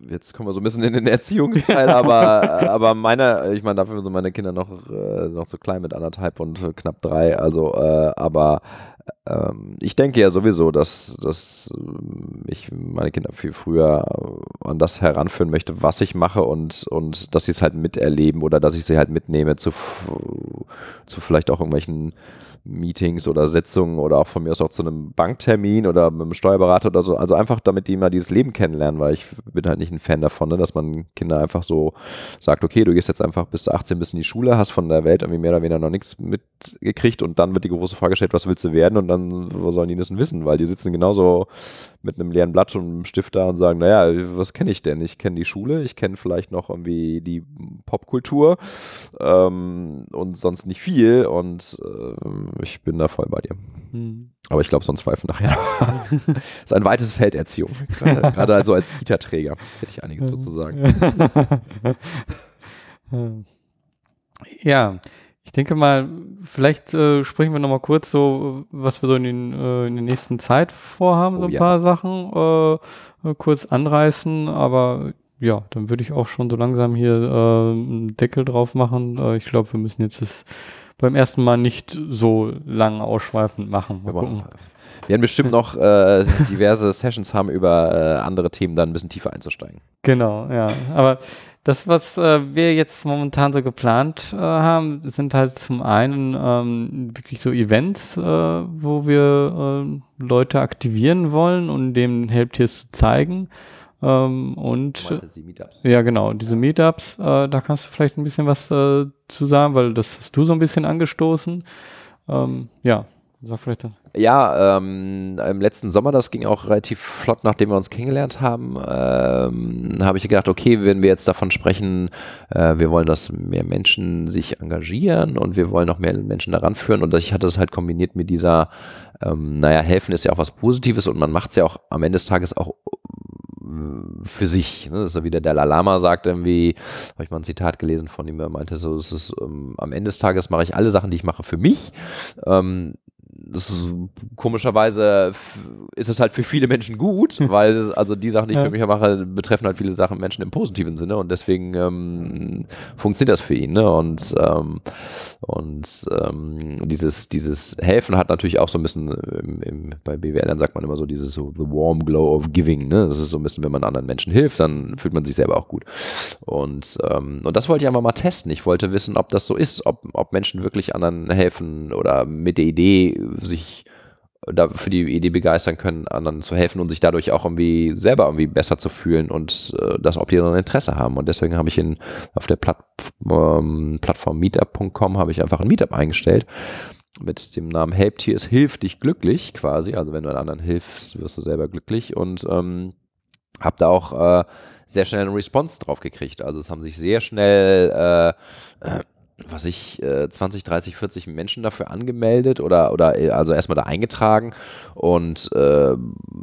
Jetzt kommen wir so ein bisschen in den Erziehungsteil, aber, aber meine, ich meine, dafür sind meine Kinder noch, äh, noch so klein mit anderthalb und knapp drei, also, äh, aber ähm, ich denke ja sowieso, dass, dass ich meine Kinder viel früher an das heranführen möchte, was ich mache und, und dass sie es halt miterleben oder dass ich sie halt mitnehme zu, zu vielleicht auch irgendwelchen Meetings oder Sitzungen oder auch von mir aus auch zu einem Banktermin oder mit einem Steuerberater oder so. Also einfach, damit die mal dieses Leben kennenlernen, weil ich bin halt nicht ein Fan davon, ne, dass man Kinder einfach so sagt, okay, du gehst jetzt einfach bis zu 18 bis in die Schule, hast von der Welt irgendwie mehr oder weniger noch nichts mitgekriegt und dann wird die große Frage gestellt, was willst du werden und dann wo sollen die das denn wissen, weil die sitzen genauso mit einem leeren Blatt und einem Stift da und sagen, naja, was kenne ich denn? Ich kenne die Schule, ich kenne vielleicht noch irgendwie die Popkultur ähm, und sonst nicht viel und äh, ich bin da voll bei dir. Hm. Aber ich glaube, sonst pfeifen nachher. das <laughs> ist ein weites Feld Erziehung. Gerade, also als Kita-Träger hätte ich einiges dazu sagen. <laughs> ja, ich denke mal, vielleicht äh, sprechen wir nochmal kurz so, was wir so in, den, äh, in der nächsten Zeit vorhaben, oh, so ein ja. paar Sachen äh, kurz anreißen, aber ja, dann würde ich auch schon so langsam hier äh, einen Deckel drauf machen. Äh, ich glaube, wir müssen jetzt das beim ersten Mal nicht so lang ausschweifend machen. Mal gucken. Wir werden bestimmt noch äh, diverse Sessions haben, über äh, andere Themen dann ein bisschen tiefer einzusteigen. Genau, ja. Aber das, was äh, wir jetzt momentan so geplant äh, haben, sind halt zum einen ähm, wirklich so Events, äh, wo wir äh, Leute aktivieren wollen und dem Helptiers zu zeigen. Ähm, und ja, genau, diese Meetups, äh, da kannst du vielleicht ein bisschen was äh, zu sagen, weil das hast du so ein bisschen angestoßen. Ähm, ja. Ja, ähm, im letzten Sommer, das ging auch relativ flott, nachdem wir uns kennengelernt haben, ähm, habe ich gedacht, okay, wenn wir jetzt davon sprechen, äh, wir wollen, dass mehr Menschen sich engagieren und wir wollen noch mehr Menschen daran führen und ich hatte das halt kombiniert mit dieser, ähm, naja, helfen ist ja auch was Positives und man macht es ja auch am Ende des Tages auch für sich. Ne? Das ist ja wieder der Lalama sagt irgendwie, habe ich mal ein Zitat gelesen von ihm, er meinte so, es ist ähm, am Ende des Tages mache ich alle Sachen, die ich mache, für mich. Ähm, das ist, komischerweise ist es halt für viele Menschen gut, <laughs> weil es, also die Sachen, die ich ja. für mich mache, betreffen halt viele Sachen Menschen im positiven Sinne und deswegen ähm, funktioniert das für ihn. Ne? Und, ähm, und ähm, dieses, dieses Helfen hat natürlich auch so ein bisschen, im, im, bei BWLern sagt man immer so dieses so the warm glow of giving. Ne? Das ist so ein bisschen, wenn man anderen Menschen hilft, dann fühlt man sich selber auch gut. Und, ähm, und das wollte ich einfach mal testen. Ich wollte wissen, ob das so ist, ob, ob Menschen wirklich anderen helfen oder mit der Idee sich für die Idee begeistern können, anderen zu helfen und sich dadurch auch irgendwie selber irgendwie besser zu fühlen und äh, das, ob die dann Interesse haben. Und deswegen habe ich in, auf der Platt, ähm, Plattform meetup.com habe ich einfach ein Meetup eingestellt mit dem Namen Help Tears Hilf dich glücklich quasi. Also wenn du anderen hilfst, wirst du selber glücklich und ähm, habe da auch äh, sehr schnell eine Response drauf gekriegt. Also es haben sich sehr schnell äh, was ich, äh, 20, 30, 40 Menschen dafür angemeldet oder, oder äh, also erstmal da eingetragen. Und äh,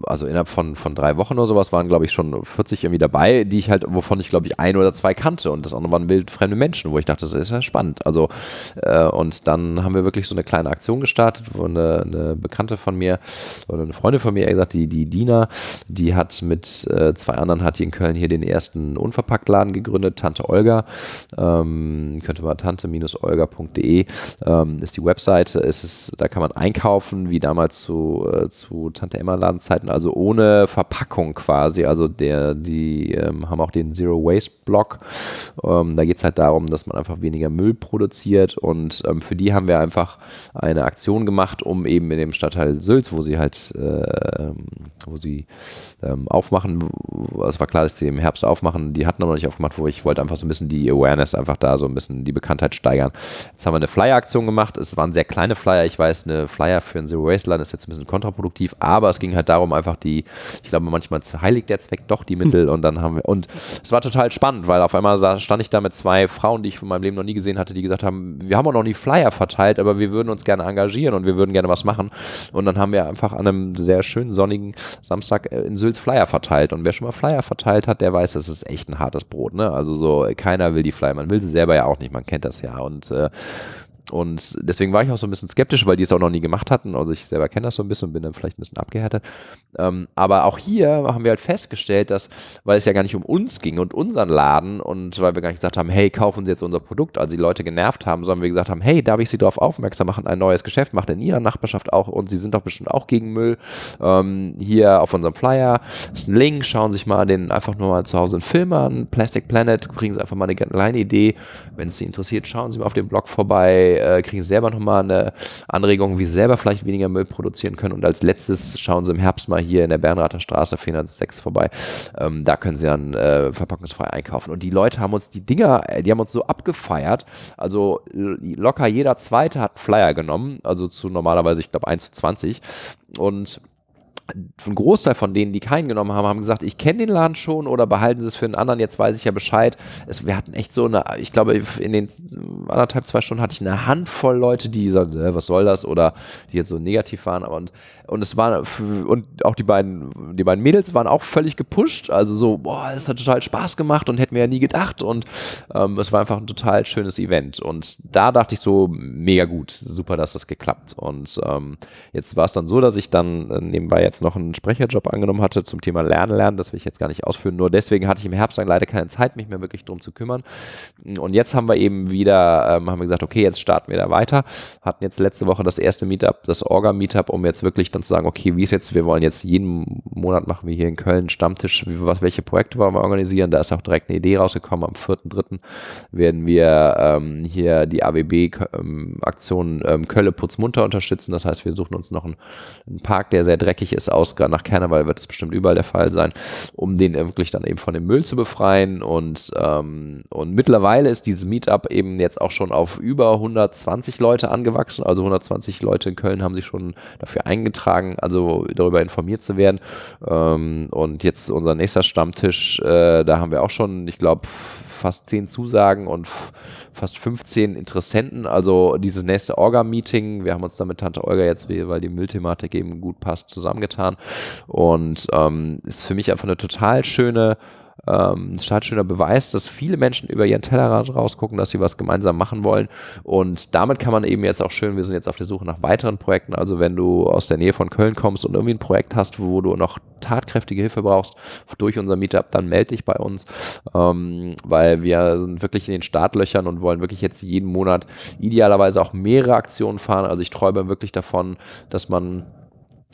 also innerhalb von, von drei Wochen oder sowas waren, glaube ich, schon 40 irgendwie dabei, die ich halt, wovon ich, glaube ich, ein oder zwei kannte. Und das andere waren wildfremde Menschen, wo ich dachte, das ist ja spannend. Also äh, und dann haben wir wirklich so eine kleine Aktion gestartet, wo eine, eine Bekannte von mir oder eine Freundin von mir, eher gesagt, die, die Dina, die hat mit äh, zwei anderen, hat die in Köln hier den ersten Unverpacktladen gegründet, Tante Olga, ähm, könnte man Tante tante-olga.de ähm, ist die Webseite. Es ist, da kann man einkaufen, wie damals zu, äh, zu Tante Emma Ladenzeiten, also ohne Verpackung quasi. Also der, die ähm, haben auch den Zero Waste Blog. Ähm, da geht es halt darum, dass man einfach weniger Müll produziert und ähm, für die haben wir einfach eine Aktion gemacht, um eben in dem Stadtteil Sülz, wo sie halt, äh, wo sie ähm, aufmachen, es war klar, dass sie im Herbst aufmachen, die hatten aber noch nicht aufgemacht, wo ich wollte einfach so ein bisschen die Awareness einfach da so ein bisschen die Bekanntheit steigern. Jetzt haben wir eine Flyer-Aktion gemacht. Es waren sehr kleine Flyer. Ich weiß, eine Flyer für ein Zero Waste Land ist jetzt ein bisschen kontraproduktiv, aber es ging halt darum, einfach die, ich glaube, manchmal heiligt der Zweck doch die Mittel <laughs> und dann haben wir, und es war total spannend, weil auf einmal stand ich da mit zwei Frauen, die ich von meinem Leben noch nie gesehen hatte, die gesagt haben, wir haben auch noch nie Flyer verteilt, aber wir würden uns gerne engagieren und wir würden gerne was machen. Und dann haben wir einfach an einem sehr schönen sonnigen Samstag in Sülz Flyer verteilt. Und wer schon mal Flyer verteilt hat, der weiß, das ist echt ein hartes Brot. Ne? Also so, keiner will die Flyer, man will sie selber ja auch nicht, man kennt das ja ja. Und äh, und deswegen war ich auch so ein bisschen skeptisch, weil die es auch noch nie gemacht hatten. Also ich selber kenne das so ein bisschen und bin dann vielleicht ein bisschen abgehärtet. Ähm, aber auch hier haben wir halt festgestellt, dass, weil es ja gar nicht um uns ging und unseren Laden und weil wir gar nicht gesagt haben, hey, kaufen Sie jetzt unser Produkt, also die Leute genervt haben, sondern wir gesagt haben, hey, darf ich Sie darauf aufmerksam machen, ein neues Geschäft macht in Ihrer Nachbarschaft auch und Sie sind doch bestimmt auch gegen Müll. Ähm, hier auf unserem Flyer ist ein Link, schauen Sie sich mal den einfach nur mal zu Hause einen Film an, Plastic Planet, kriegen Sie einfach mal eine kleine Idee. Wenn es Sie interessiert, schauen Sie mal auf dem Blog vorbei äh, kriegen selber nochmal eine Anregung, wie sie selber vielleicht weniger Müll produzieren können. Und als letztes schauen sie im Herbst mal hier in der Bernrather Straße 406 vorbei. Ähm, da können sie dann äh, verpackungsfrei einkaufen. Und die Leute haben uns die Dinger, äh, die haben uns so abgefeiert. Also locker jeder Zweite hat einen Flyer genommen, also zu normalerweise, ich glaube, 1 zu 20. Und ein Großteil von denen, die keinen genommen haben, haben gesagt, ich kenne den Laden schon oder behalten sie es für einen anderen, jetzt weiß ich ja Bescheid. Es, wir hatten echt so eine, ich glaube, in den anderthalb, zwei Stunden hatte ich eine Handvoll Leute, die sagten, äh, was soll das? Oder die jetzt so negativ waren. Und und es war, und auch die beiden, die beiden Mädels waren auch völlig gepusht. Also so, boah, es hat total Spaß gemacht und hätten wir ja nie gedacht. Und ähm, es war einfach ein total schönes Event. Und da dachte ich so, mega gut, super, dass das geklappt. Und ähm, jetzt war es dann so, dass ich dann äh, nebenbei jetzt jetzt noch einen Sprecherjob angenommen hatte zum Thema Lernen, Lernen. Das will ich jetzt gar nicht ausführen. Nur deswegen hatte ich im Herbst dann leider keine Zeit, mich mehr wirklich drum zu kümmern. Und jetzt haben wir eben wieder, ähm, haben wir gesagt, okay, jetzt starten wir da weiter. Hatten jetzt letzte Woche das erste Meetup, das Orga-Meetup, um jetzt wirklich dann zu sagen, okay, wie ist jetzt, wir wollen jetzt jeden Monat machen wir hier in Köln Stammtisch, was, welche Projekte wollen wir organisieren. Da ist auch direkt eine Idee rausgekommen. Am 4.3. werden wir ähm, hier die AWB-Aktion ähm, ähm, Kölle Putzmunter unterstützen. Das heißt, wir suchen uns noch einen, einen Park, der sehr dreckig ist, aus. Nach Karneval wird es bestimmt überall der Fall sein, um den wirklich dann eben von dem Müll zu befreien. Und, ähm, und mittlerweile ist dieses Meetup eben jetzt auch schon auf über 120 Leute angewachsen. Also 120 Leute in Köln haben sich schon dafür eingetragen, also darüber informiert zu werden. Ähm, und jetzt unser nächster Stammtisch, äh, da haben wir auch schon, ich glaube, fast zehn Zusagen und fast 15 Interessenten. Also dieses nächste Orga-Meeting, wir haben uns da mit Tante Olga jetzt, weil die Müllthematik eben gut passt, zusammengetan. Und ähm, ist für mich einfach eine total schöne ähm, ein total schöner Beweis, dass viele Menschen über ihren Tellerrand rausgucken, dass sie was gemeinsam machen wollen. Und damit kann man eben jetzt auch schön, wir sind jetzt auf der Suche nach weiteren Projekten. Also wenn du aus der Nähe von Köln kommst und irgendwie ein Projekt hast, wo du noch tatkräftige Hilfe brauchst durch unser Meetup, dann melde dich bei uns, ähm, weil wir sind wirklich in den Startlöchern und wollen wirklich jetzt jeden Monat idealerweise auch mehrere Aktionen fahren. Also ich träume wirklich davon, dass man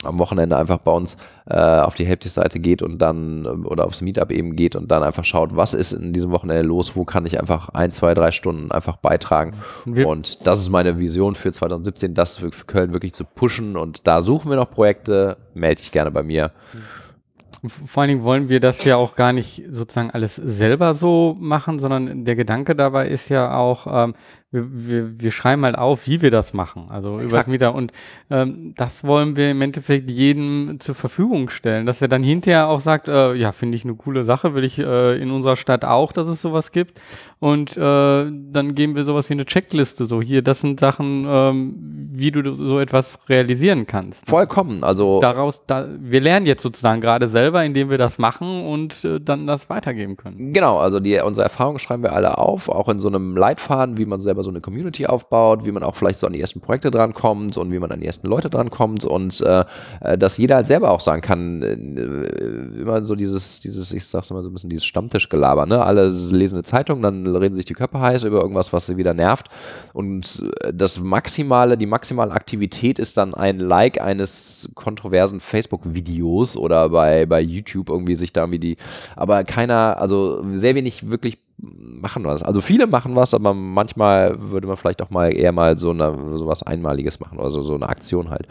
am Wochenende einfach bei uns äh, auf die Helpdesk-Seite geht und dann oder aufs Meetup eben geht und dann einfach schaut, was ist in diesem Wochenende los, wo kann ich einfach ein, zwei, drei Stunden einfach beitragen. Wir und das ist meine Vision für 2017, das für Köln wirklich zu pushen und da suchen wir noch Projekte, melde dich gerne bei mir. Vor allen Dingen wollen wir das ja auch gar nicht sozusagen alles selber so machen, sondern der Gedanke dabei ist ja auch, ähm, wir, wir, wir schreiben halt auf, wie wir das machen, also über das Mieter. Und ähm, das wollen wir im Endeffekt jedem zur Verfügung stellen, dass er dann hinterher auch sagt, äh, ja, finde ich eine coole Sache, will ich äh, in unserer Stadt auch, dass es sowas gibt. Und äh, dann geben wir sowas wie eine Checkliste, so hier, das sind Sachen, ähm, wie du so etwas realisieren kannst. Vollkommen, also daraus, da, wir lernen jetzt sozusagen gerade selber, indem wir das machen und äh, dann das weitergeben können. Genau, also die, unsere Erfahrungen schreiben wir alle auf, auch in so einem Leitfaden, wie man selber so eine Community aufbaut, wie man auch vielleicht so an die ersten Projekte drankommt und wie man an die ersten Leute drankommt und äh, äh, dass jeder halt selber auch sagen kann, äh, immer so dieses, dieses, ich sag's immer so ein bisschen, dieses Stammtischgelaber, ne? Alle lesen eine Zeitung, dann reden sich die Köpfe heiß über irgendwas, was sie wieder nervt und äh, das maximale, die maximale Aktivität ist dann ein Like eines kontroversen Facebook-Videos oder bei, bei YouTube irgendwie sich da irgendwie die, aber keiner, also sehr wenig wirklich machen was. Also viele machen was, aber manchmal würde man vielleicht auch mal eher mal so, eine, so was Einmaliges machen, also so eine Aktion halt.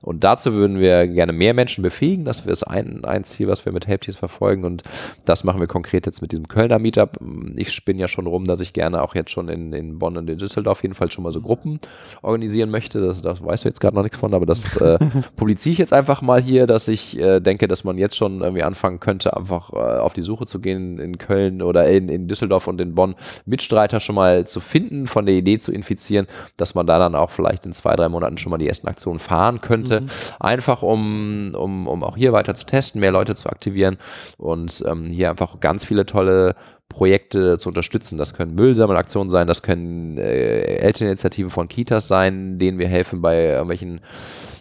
Und dazu würden wir gerne mehr Menschen befähigen. Das ist ein, ein Ziel, was wir mit Helptiers verfolgen und das machen wir konkret jetzt mit diesem Kölner Meetup. Ich spinne ja schon rum, dass ich gerne auch jetzt schon in, in Bonn und in Düsseldorf jedenfalls schon mal so Gruppen organisieren möchte. Das, das weißt du jetzt gerade noch nichts von, aber das äh, <laughs> publiziere ich jetzt einfach mal hier, dass ich äh, denke, dass man jetzt schon irgendwie anfangen könnte, einfach äh, auf die Suche zu gehen in Köln oder in, in Düsseldorf Düsseldorf und in Bonn Mitstreiter schon mal zu finden, von der Idee zu infizieren, dass man da dann auch vielleicht in zwei, drei Monaten schon mal die ersten Aktionen fahren könnte. Mhm. Einfach um, um, um auch hier weiter zu testen, mehr Leute zu aktivieren und ähm, hier einfach ganz viele tolle Projekte zu unterstützen. Das können Müllsammelaktionen sein, das können äh, Elterninitiativen von Kitas sein, denen wir helfen bei irgendwelchen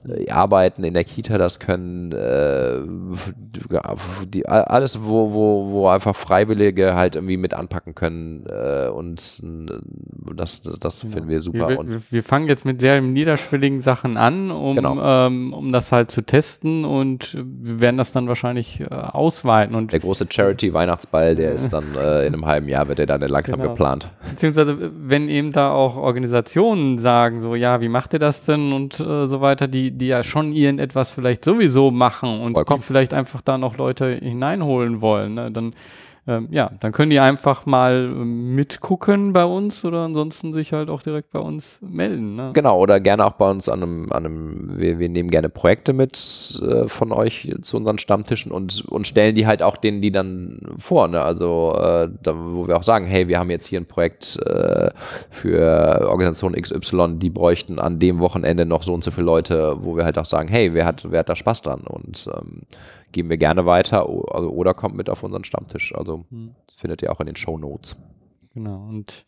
äh, Arbeiten in der Kita, das können äh, die, alles, wo, wo, wo einfach Freiwillige halt irgendwie mit anpacken können äh, und äh, das, das finden wir super. Wir, wir, wir, fangen jetzt mit sehr niederschwelligen Sachen an, um, genau. ähm, um das halt zu testen und wir werden das dann wahrscheinlich äh, ausweiten. Und der große Charity-Weihnachtsball, der <laughs> ist dann äh, in einem halben Jahr, wird der dann langsam genau. geplant. Beziehungsweise, wenn eben da auch Organisationen sagen, so, ja, wie macht ihr das denn und äh, so weiter, die die ja schon irgendetwas vielleicht sowieso machen und Vollkommen. die vielleicht einfach da noch Leute hineinholen wollen, ne? dann ähm, ja, dann können die einfach mal ähm, mitgucken bei uns oder ansonsten sich halt auch direkt bei uns melden. Ne? Genau, oder gerne auch bei uns an einem, an einem wir, wir nehmen gerne Projekte mit äh, von euch zu unseren Stammtischen und, und stellen die halt auch denen, die dann vor. Ne? Also, äh, da, wo wir auch sagen, hey, wir haben jetzt hier ein Projekt äh, für Organisation XY, die bräuchten an dem Wochenende noch so und so viele Leute, wo wir halt auch sagen, hey, wer hat, wer hat da Spaß dran? Und ähm, geben wir gerne weiter also, oder kommt mit auf unseren Stammtisch. Also hm. findet ihr auch in den Show Notes. Genau. Und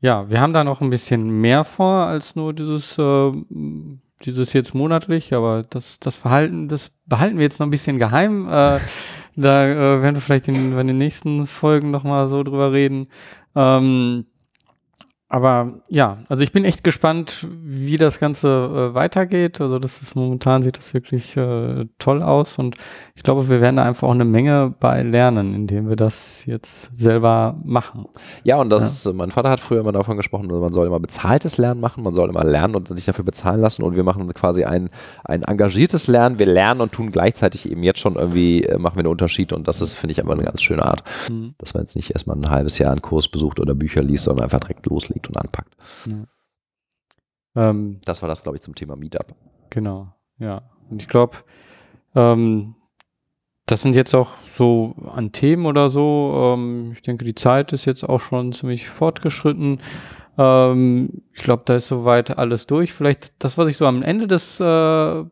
ja, wir haben da noch ein bisschen mehr vor als nur dieses äh, dieses jetzt monatlich, aber das, das Verhalten, das behalten wir jetzt noch ein bisschen geheim. Äh, <laughs> da äh, werden wir vielleicht in, in den nächsten Folgen nochmal so drüber reden. Ähm, aber ja, also ich bin echt gespannt, wie das Ganze äh, weitergeht. Also das ist momentan sieht das wirklich äh, toll aus und ich glaube, wir werden da einfach auch eine Menge bei lernen, indem wir das jetzt selber machen. Ja, und das, ja. mein Vater hat früher immer davon gesprochen, man soll immer bezahltes Lernen machen, man soll immer lernen und sich dafür bezahlen lassen und wir machen quasi ein, ein engagiertes Lernen. Wir lernen und tun gleichzeitig eben jetzt schon irgendwie, äh, machen wir einen Unterschied und das ist, finde ich, einfach eine ganz schöne Art, mhm. dass man jetzt nicht erstmal ein halbes Jahr einen Kurs besucht oder Bücher liest, sondern einfach direkt loslegt loslegt und anpackt. Ja. Ähm, das war das, glaube ich, zum Thema Meetup. Genau, ja. Und ich glaube, ähm, das sind jetzt auch so an Themen oder so. Ähm, ich denke, die Zeit ist jetzt auch schon ziemlich fortgeschritten. Ähm, ich glaube, da ist soweit alles durch. Vielleicht das, was ich so am Ende des äh,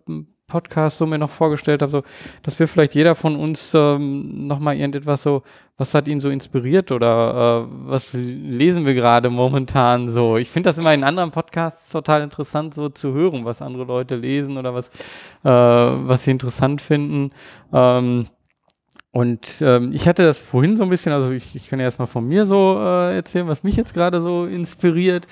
Podcast so mir noch vorgestellt habe, so, dass wir vielleicht jeder von uns ähm, nochmal irgendetwas so, was hat ihn so inspiriert oder äh, was lesen wir gerade momentan so. Ich finde das immer in anderen Podcasts total interessant, so zu hören, was andere Leute lesen oder was, äh, was sie interessant finden. Ähm, und ähm, ich hatte das vorhin so ein bisschen, also ich, ich kann ja erstmal von mir so äh, erzählen, was mich jetzt gerade so inspiriert.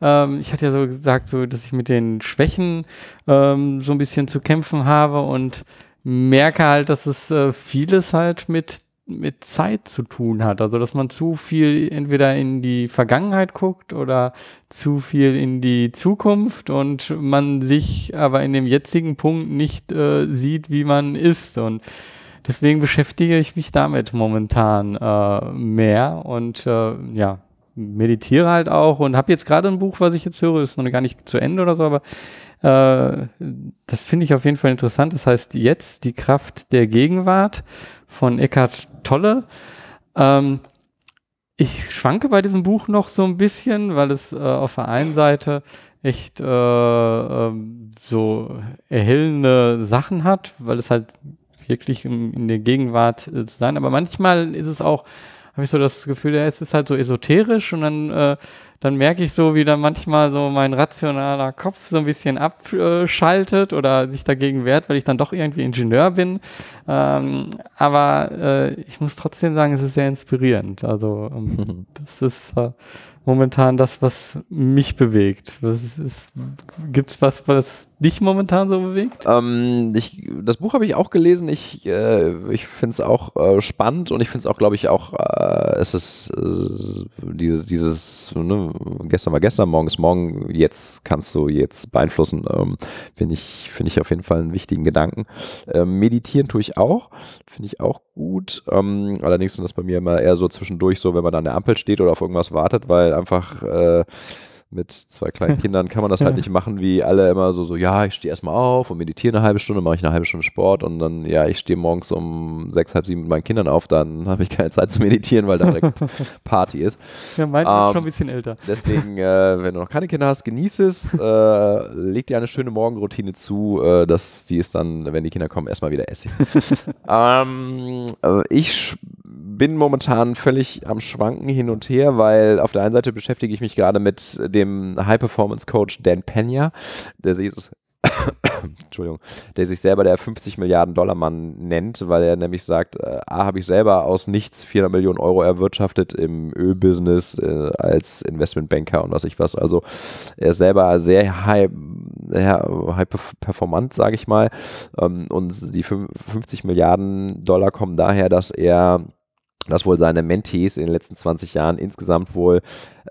Ähm, ich hatte ja so gesagt, so, dass ich mit den Schwächen ähm, so ein bisschen zu kämpfen habe und merke halt, dass es äh, vieles halt mit mit Zeit zu tun hat. Also dass man zu viel entweder in die Vergangenheit guckt oder zu viel in die Zukunft und man sich aber in dem jetzigen Punkt nicht äh, sieht, wie man ist. Und deswegen beschäftige ich mich damit momentan äh, mehr und äh, ja, meditiere halt auch und habe jetzt gerade ein Buch, was ich jetzt höre, ist noch gar nicht zu Ende oder so, aber äh, das finde ich auf jeden Fall interessant. Das heißt jetzt die Kraft der Gegenwart von Eckhart Tolle. Ähm, ich schwanke bei diesem Buch noch so ein bisschen, weil es äh, auf der einen Seite echt äh, ähm, so erhellende Sachen hat, weil es halt wirklich in, in der Gegenwart äh, zu sein. Aber manchmal ist es auch habe ich so das Gefühl, ja, es ist halt so esoterisch und dann, äh, dann merke ich so, wie dann manchmal so mein rationaler Kopf so ein bisschen abschaltet oder sich dagegen wehrt, weil ich dann doch irgendwie Ingenieur bin. Ähm, aber äh, ich muss trotzdem sagen, es ist sehr inspirierend. Also ähm, das ist äh, momentan das, was mich bewegt? Ist, gibt's was, was dich momentan so bewegt? Ähm, ich, das Buch habe ich auch gelesen. Ich, äh, ich finde es auch äh, spannend und ich finde es auch, glaube ich, auch, äh, es ist äh, die, dieses, ne, gestern war gestern, morgen ist morgen, jetzt kannst du jetzt beeinflussen, ähm, finde ich, finde ich auf jeden Fall einen wichtigen Gedanken. Ähm, meditieren tue ich auch, finde ich auch gut. Ähm, allerdings sind das bei mir immer eher so zwischendurch so, wenn man an der Ampel steht oder auf irgendwas wartet, weil einfach äh, mit zwei kleinen Kindern kann man das halt nicht machen, wie alle immer so, so ja, ich stehe erstmal auf und meditiere eine halbe Stunde, mache ich eine halbe Stunde Sport und dann, ja, ich stehe morgens um sechs, halb sieben mit meinen Kindern auf, dann <laughs> habe ich keine Zeit zu meditieren, weil da direkt <laughs> Party ist. Ja, mein ähm, ist schon ein bisschen älter. Deswegen, äh, wenn du noch keine Kinder hast, genieße es, äh, leg dir eine schöne Morgenroutine zu, äh, dass die ist dann, wenn die Kinder kommen, erstmal wieder Essig. <laughs> ähm, äh, ich bin momentan völlig am Schwanken hin und her, weil auf der einen Seite beschäftige ich mich gerade mit dem High-Performance-Coach Dan Pena, der sich, <coughs> Entschuldigung, der sich selber der 50 Milliarden Dollar Mann nennt, weil er nämlich sagt, äh, A, habe ich selber aus nichts 400 Millionen Euro erwirtschaftet im Ölbusiness äh, als Investmentbanker und was ich was. Also er ist selber sehr high, high performant, sage ich mal. Ähm, und die 50 Milliarden Dollar kommen daher, dass er dass wohl seine Mentees in den letzten 20 Jahren insgesamt wohl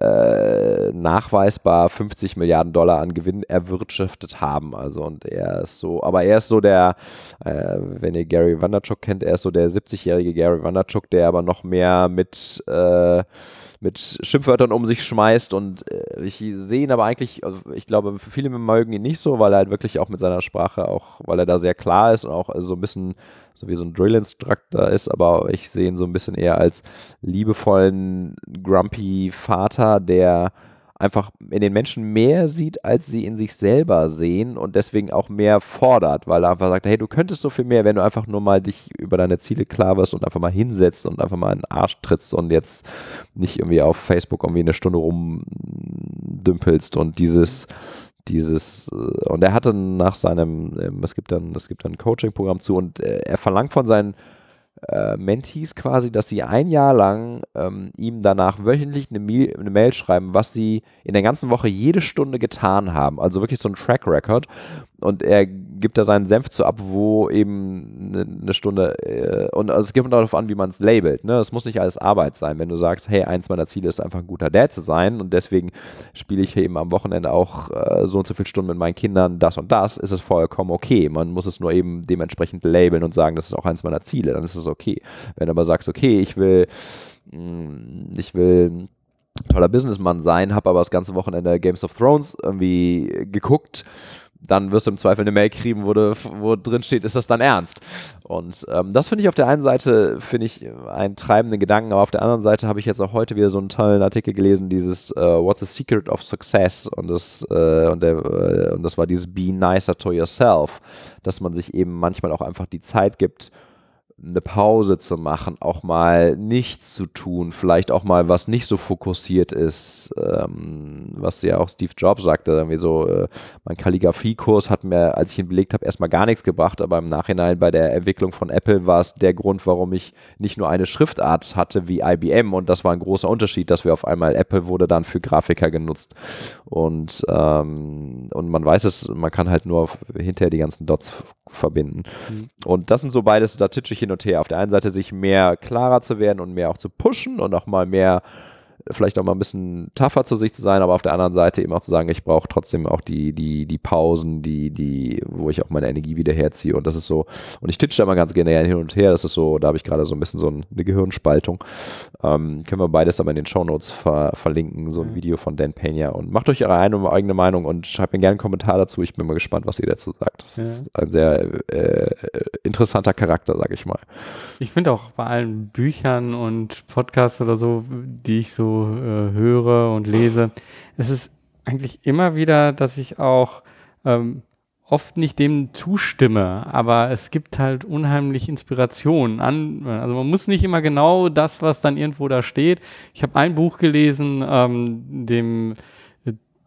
äh, nachweisbar 50 Milliarden Dollar an Gewinn erwirtschaftet haben. Also und er ist so, aber er ist so der, äh, wenn ihr Gary Vanderchuk kennt, er ist so der 70-jährige Gary Vanderchuk, der aber noch mehr mit äh, mit Schimpfwörtern um sich schmeißt und äh, ich sehe ihn aber eigentlich, also ich glaube, viele mögen ihn nicht so, weil er halt wirklich auch mit seiner Sprache auch, weil er da sehr klar ist und auch so ein bisschen so wie so ein Drill-Instructor ist, aber ich sehe ihn so ein bisschen eher als liebevollen, grumpy Vater, der einfach in den Menschen mehr sieht, als sie in sich selber sehen und deswegen auch mehr fordert, weil er einfach sagt, hey, du könntest so viel mehr, wenn du einfach nur mal dich über deine Ziele klar wirst und einfach mal hinsetzt und einfach mal in den Arsch trittst und jetzt nicht irgendwie auf Facebook irgendwie eine Stunde rumdümpelst und dieses dieses, äh, und er hatte nach seinem, ähm, es gibt dann, es gibt dann ein Coaching-Programm zu und äh, er verlangt von seinen äh, Mentees quasi, dass sie ein Jahr lang ähm, ihm danach wöchentlich eine, eine Mail schreiben, was sie in der ganzen Woche jede Stunde getan haben. Also wirklich so ein Track Record. Und er gibt da seinen Senf zu ab, wo eben eine, eine Stunde äh, und also es kommt darauf an, wie man es labelt. Ne? Es muss nicht alles Arbeit sein. Wenn du sagst, hey, eins meiner Ziele ist einfach ein guter Dad zu sein und deswegen spiele ich eben am Wochenende auch äh, so und so viele Stunden mit meinen Kindern das und das, ist es vollkommen okay. Man muss es nur eben dementsprechend labeln und sagen, das ist auch eins meiner Ziele, dann ist es okay. Wenn du aber sagst, okay, ich will, mm, ich will toller Businessman sein, habe aber das ganze Wochenende Games of Thrones irgendwie geguckt dann wirst du im Zweifel eine Mail kriegen, wo, du, wo drin steht, ist das dann ernst? Und ähm, das finde ich auf der einen Seite, finde ich einen treibenden Gedanken, aber auf der anderen Seite habe ich jetzt auch heute wieder so einen tollen Artikel gelesen, dieses uh, What's the Secret of Success? Und das, äh, und, der, äh, und das war dieses Be nicer to yourself, dass man sich eben manchmal auch einfach die Zeit gibt, eine Pause zu machen, auch mal nichts zu tun, vielleicht auch mal was nicht so fokussiert ist, ähm, was ja auch Steve Jobs sagte, irgendwie so, äh, mein Kalligrafiekurs hat mir, als ich ihn belegt habe, erstmal gar nichts gebracht, aber im Nachhinein bei der Entwicklung von Apple war es der Grund, warum ich nicht nur eine Schriftart hatte wie IBM und das war ein großer Unterschied, dass wir auf einmal, Apple wurde dann für Grafiker genutzt. Und, ähm, und man weiß es, man kann halt nur hinterher die ganzen Dots verbinden. Mhm. Und das sind so beides, da titsche ich hin und her. Auf der einen Seite sich mehr klarer zu werden und mehr auch zu pushen und auch mal mehr vielleicht auch mal ein bisschen tougher zu sich zu sein, aber auf der anderen Seite eben auch zu sagen, ich brauche trotzdem auch die, die, die Pausen, die, die, wo ich auch meine Energie wieder herziehe. Und das ist so, und ich titsche da mal ganz gerne hin und her. Das ist so, da habe ich gerade so ein bisschen so eine Gehirnspaltung. Ähm, können wir beides aber in den Shownotes ver verlinken, so ein mhm. Video von Dan Pena. Und macht euch eure eigene Meinung und schreibt mir gerne einen Kommentar dazu. Ich bin mal gespannt, was ihr dazu sagt. Das ja. ist ein sehr äh, interessanter Charakter, sage ich mal. Ich finde auch bei allen Büchern und Podcasts oder so, die ich so äh, höre und lese, es ist eigentlich immer wieder, dass ich auch ähm, oft nicht dem zustimme, aber es gibt halt unheimlich Inspiration an. Also man muss nicht immer genau das, was dann irgendwo da steht. Ich habe ein Buch gelesen, ähm, dem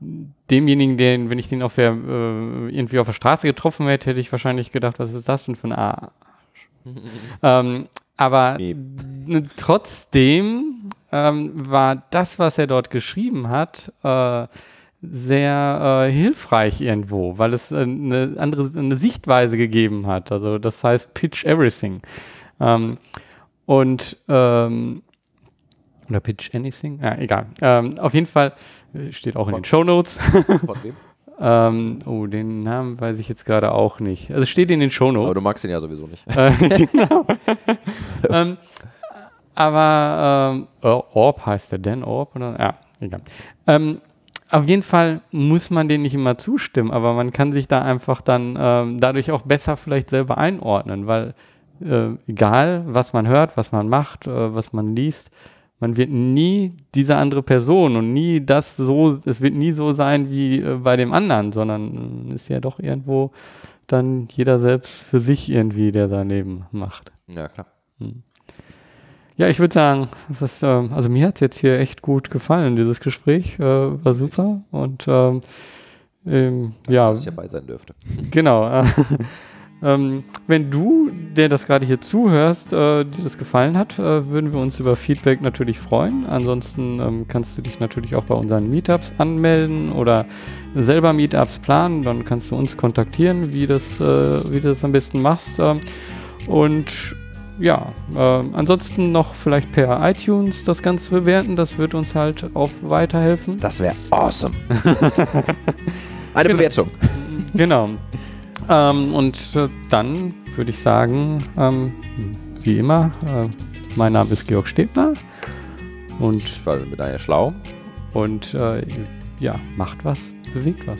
demjenigen, den, wenn ich den auf der, äh, irgendwie auf der Straße getroffen hätte, hätte ich wahrscheinlich gedacht, was ist das denn für ein Arsch? <laughs> ähm, aber trotzdem ähm, war das, was er dort geschrieben hat, äh, sehr äh, hilfreich irgendwo, weil es äh, eine andere eine Sichtweise gegeben hat. Also das heißt Pitch Everything. Ähm, und ähm, oder Pitch Anything? Ja, egal. Ähm, auf jeden Fall äh, steht auch in den Show Notes. <laughs> Ähm, oh, den Namen weiß ich jetzt gerade auch nicht. Also steht in den Show Notes. Aber du magst ihn ja sowieso nicht. Äh, <laughs> genau. <laughs> ähm, aber ähm, Orb heißt der, Dan Orb? Oder? Ja, egal. Ähm, auf jeden Fall muss man denen nicht immer zustimmen, aber man kann sich da einfach dann ähm, dadurch auch besser vielleicht selber einordnen, weil äh, egal, was man hört, was man macht, äh, was man liest, man wird nie diese andere Person und nie das so, es wird nie so sein wie äh, bei dem anderen, sondern ist ja doch irgendwo dann jeder selbst für sich irgendwie, der daneben macht. Ja, klar. Hm. Ja, ich würde sagen, was, äh, also mir hat es jetzt hier echt gut gefallen, dieses Gespräch äh, war super und ähm, ähm, ja. Dass ich dabei sein dürfte. <laughs> Genau. Äh, <laughs> ähm, wenn du, der das gerade hier zuhörst, äh, dir das gefallen hat, äh, würden wir uns über Feedback natürlich freuen. Ansonsten ähm, kannst du dich natürlich auch bei unseren Meetups anmelden oder selber Meetups planen. Dann kannst du uns kontaktieren, wie, das, äh, wie du das am besten machst. Ähm, und ja, äh, ansonsten noch vielleicht per iTunes das Ganze bewerten. Das wird uns halt auch weiterhelfen. Das wäre awesome. <laughs> Eine genau. Bewertung. Genau. Ähm, und äh, dann würde ich sagen, ähm, wie immer, äh, mein Name ist Georg Stebner. Und ich war mit einer schlau. Und äh, ja, macht was, bewegt was.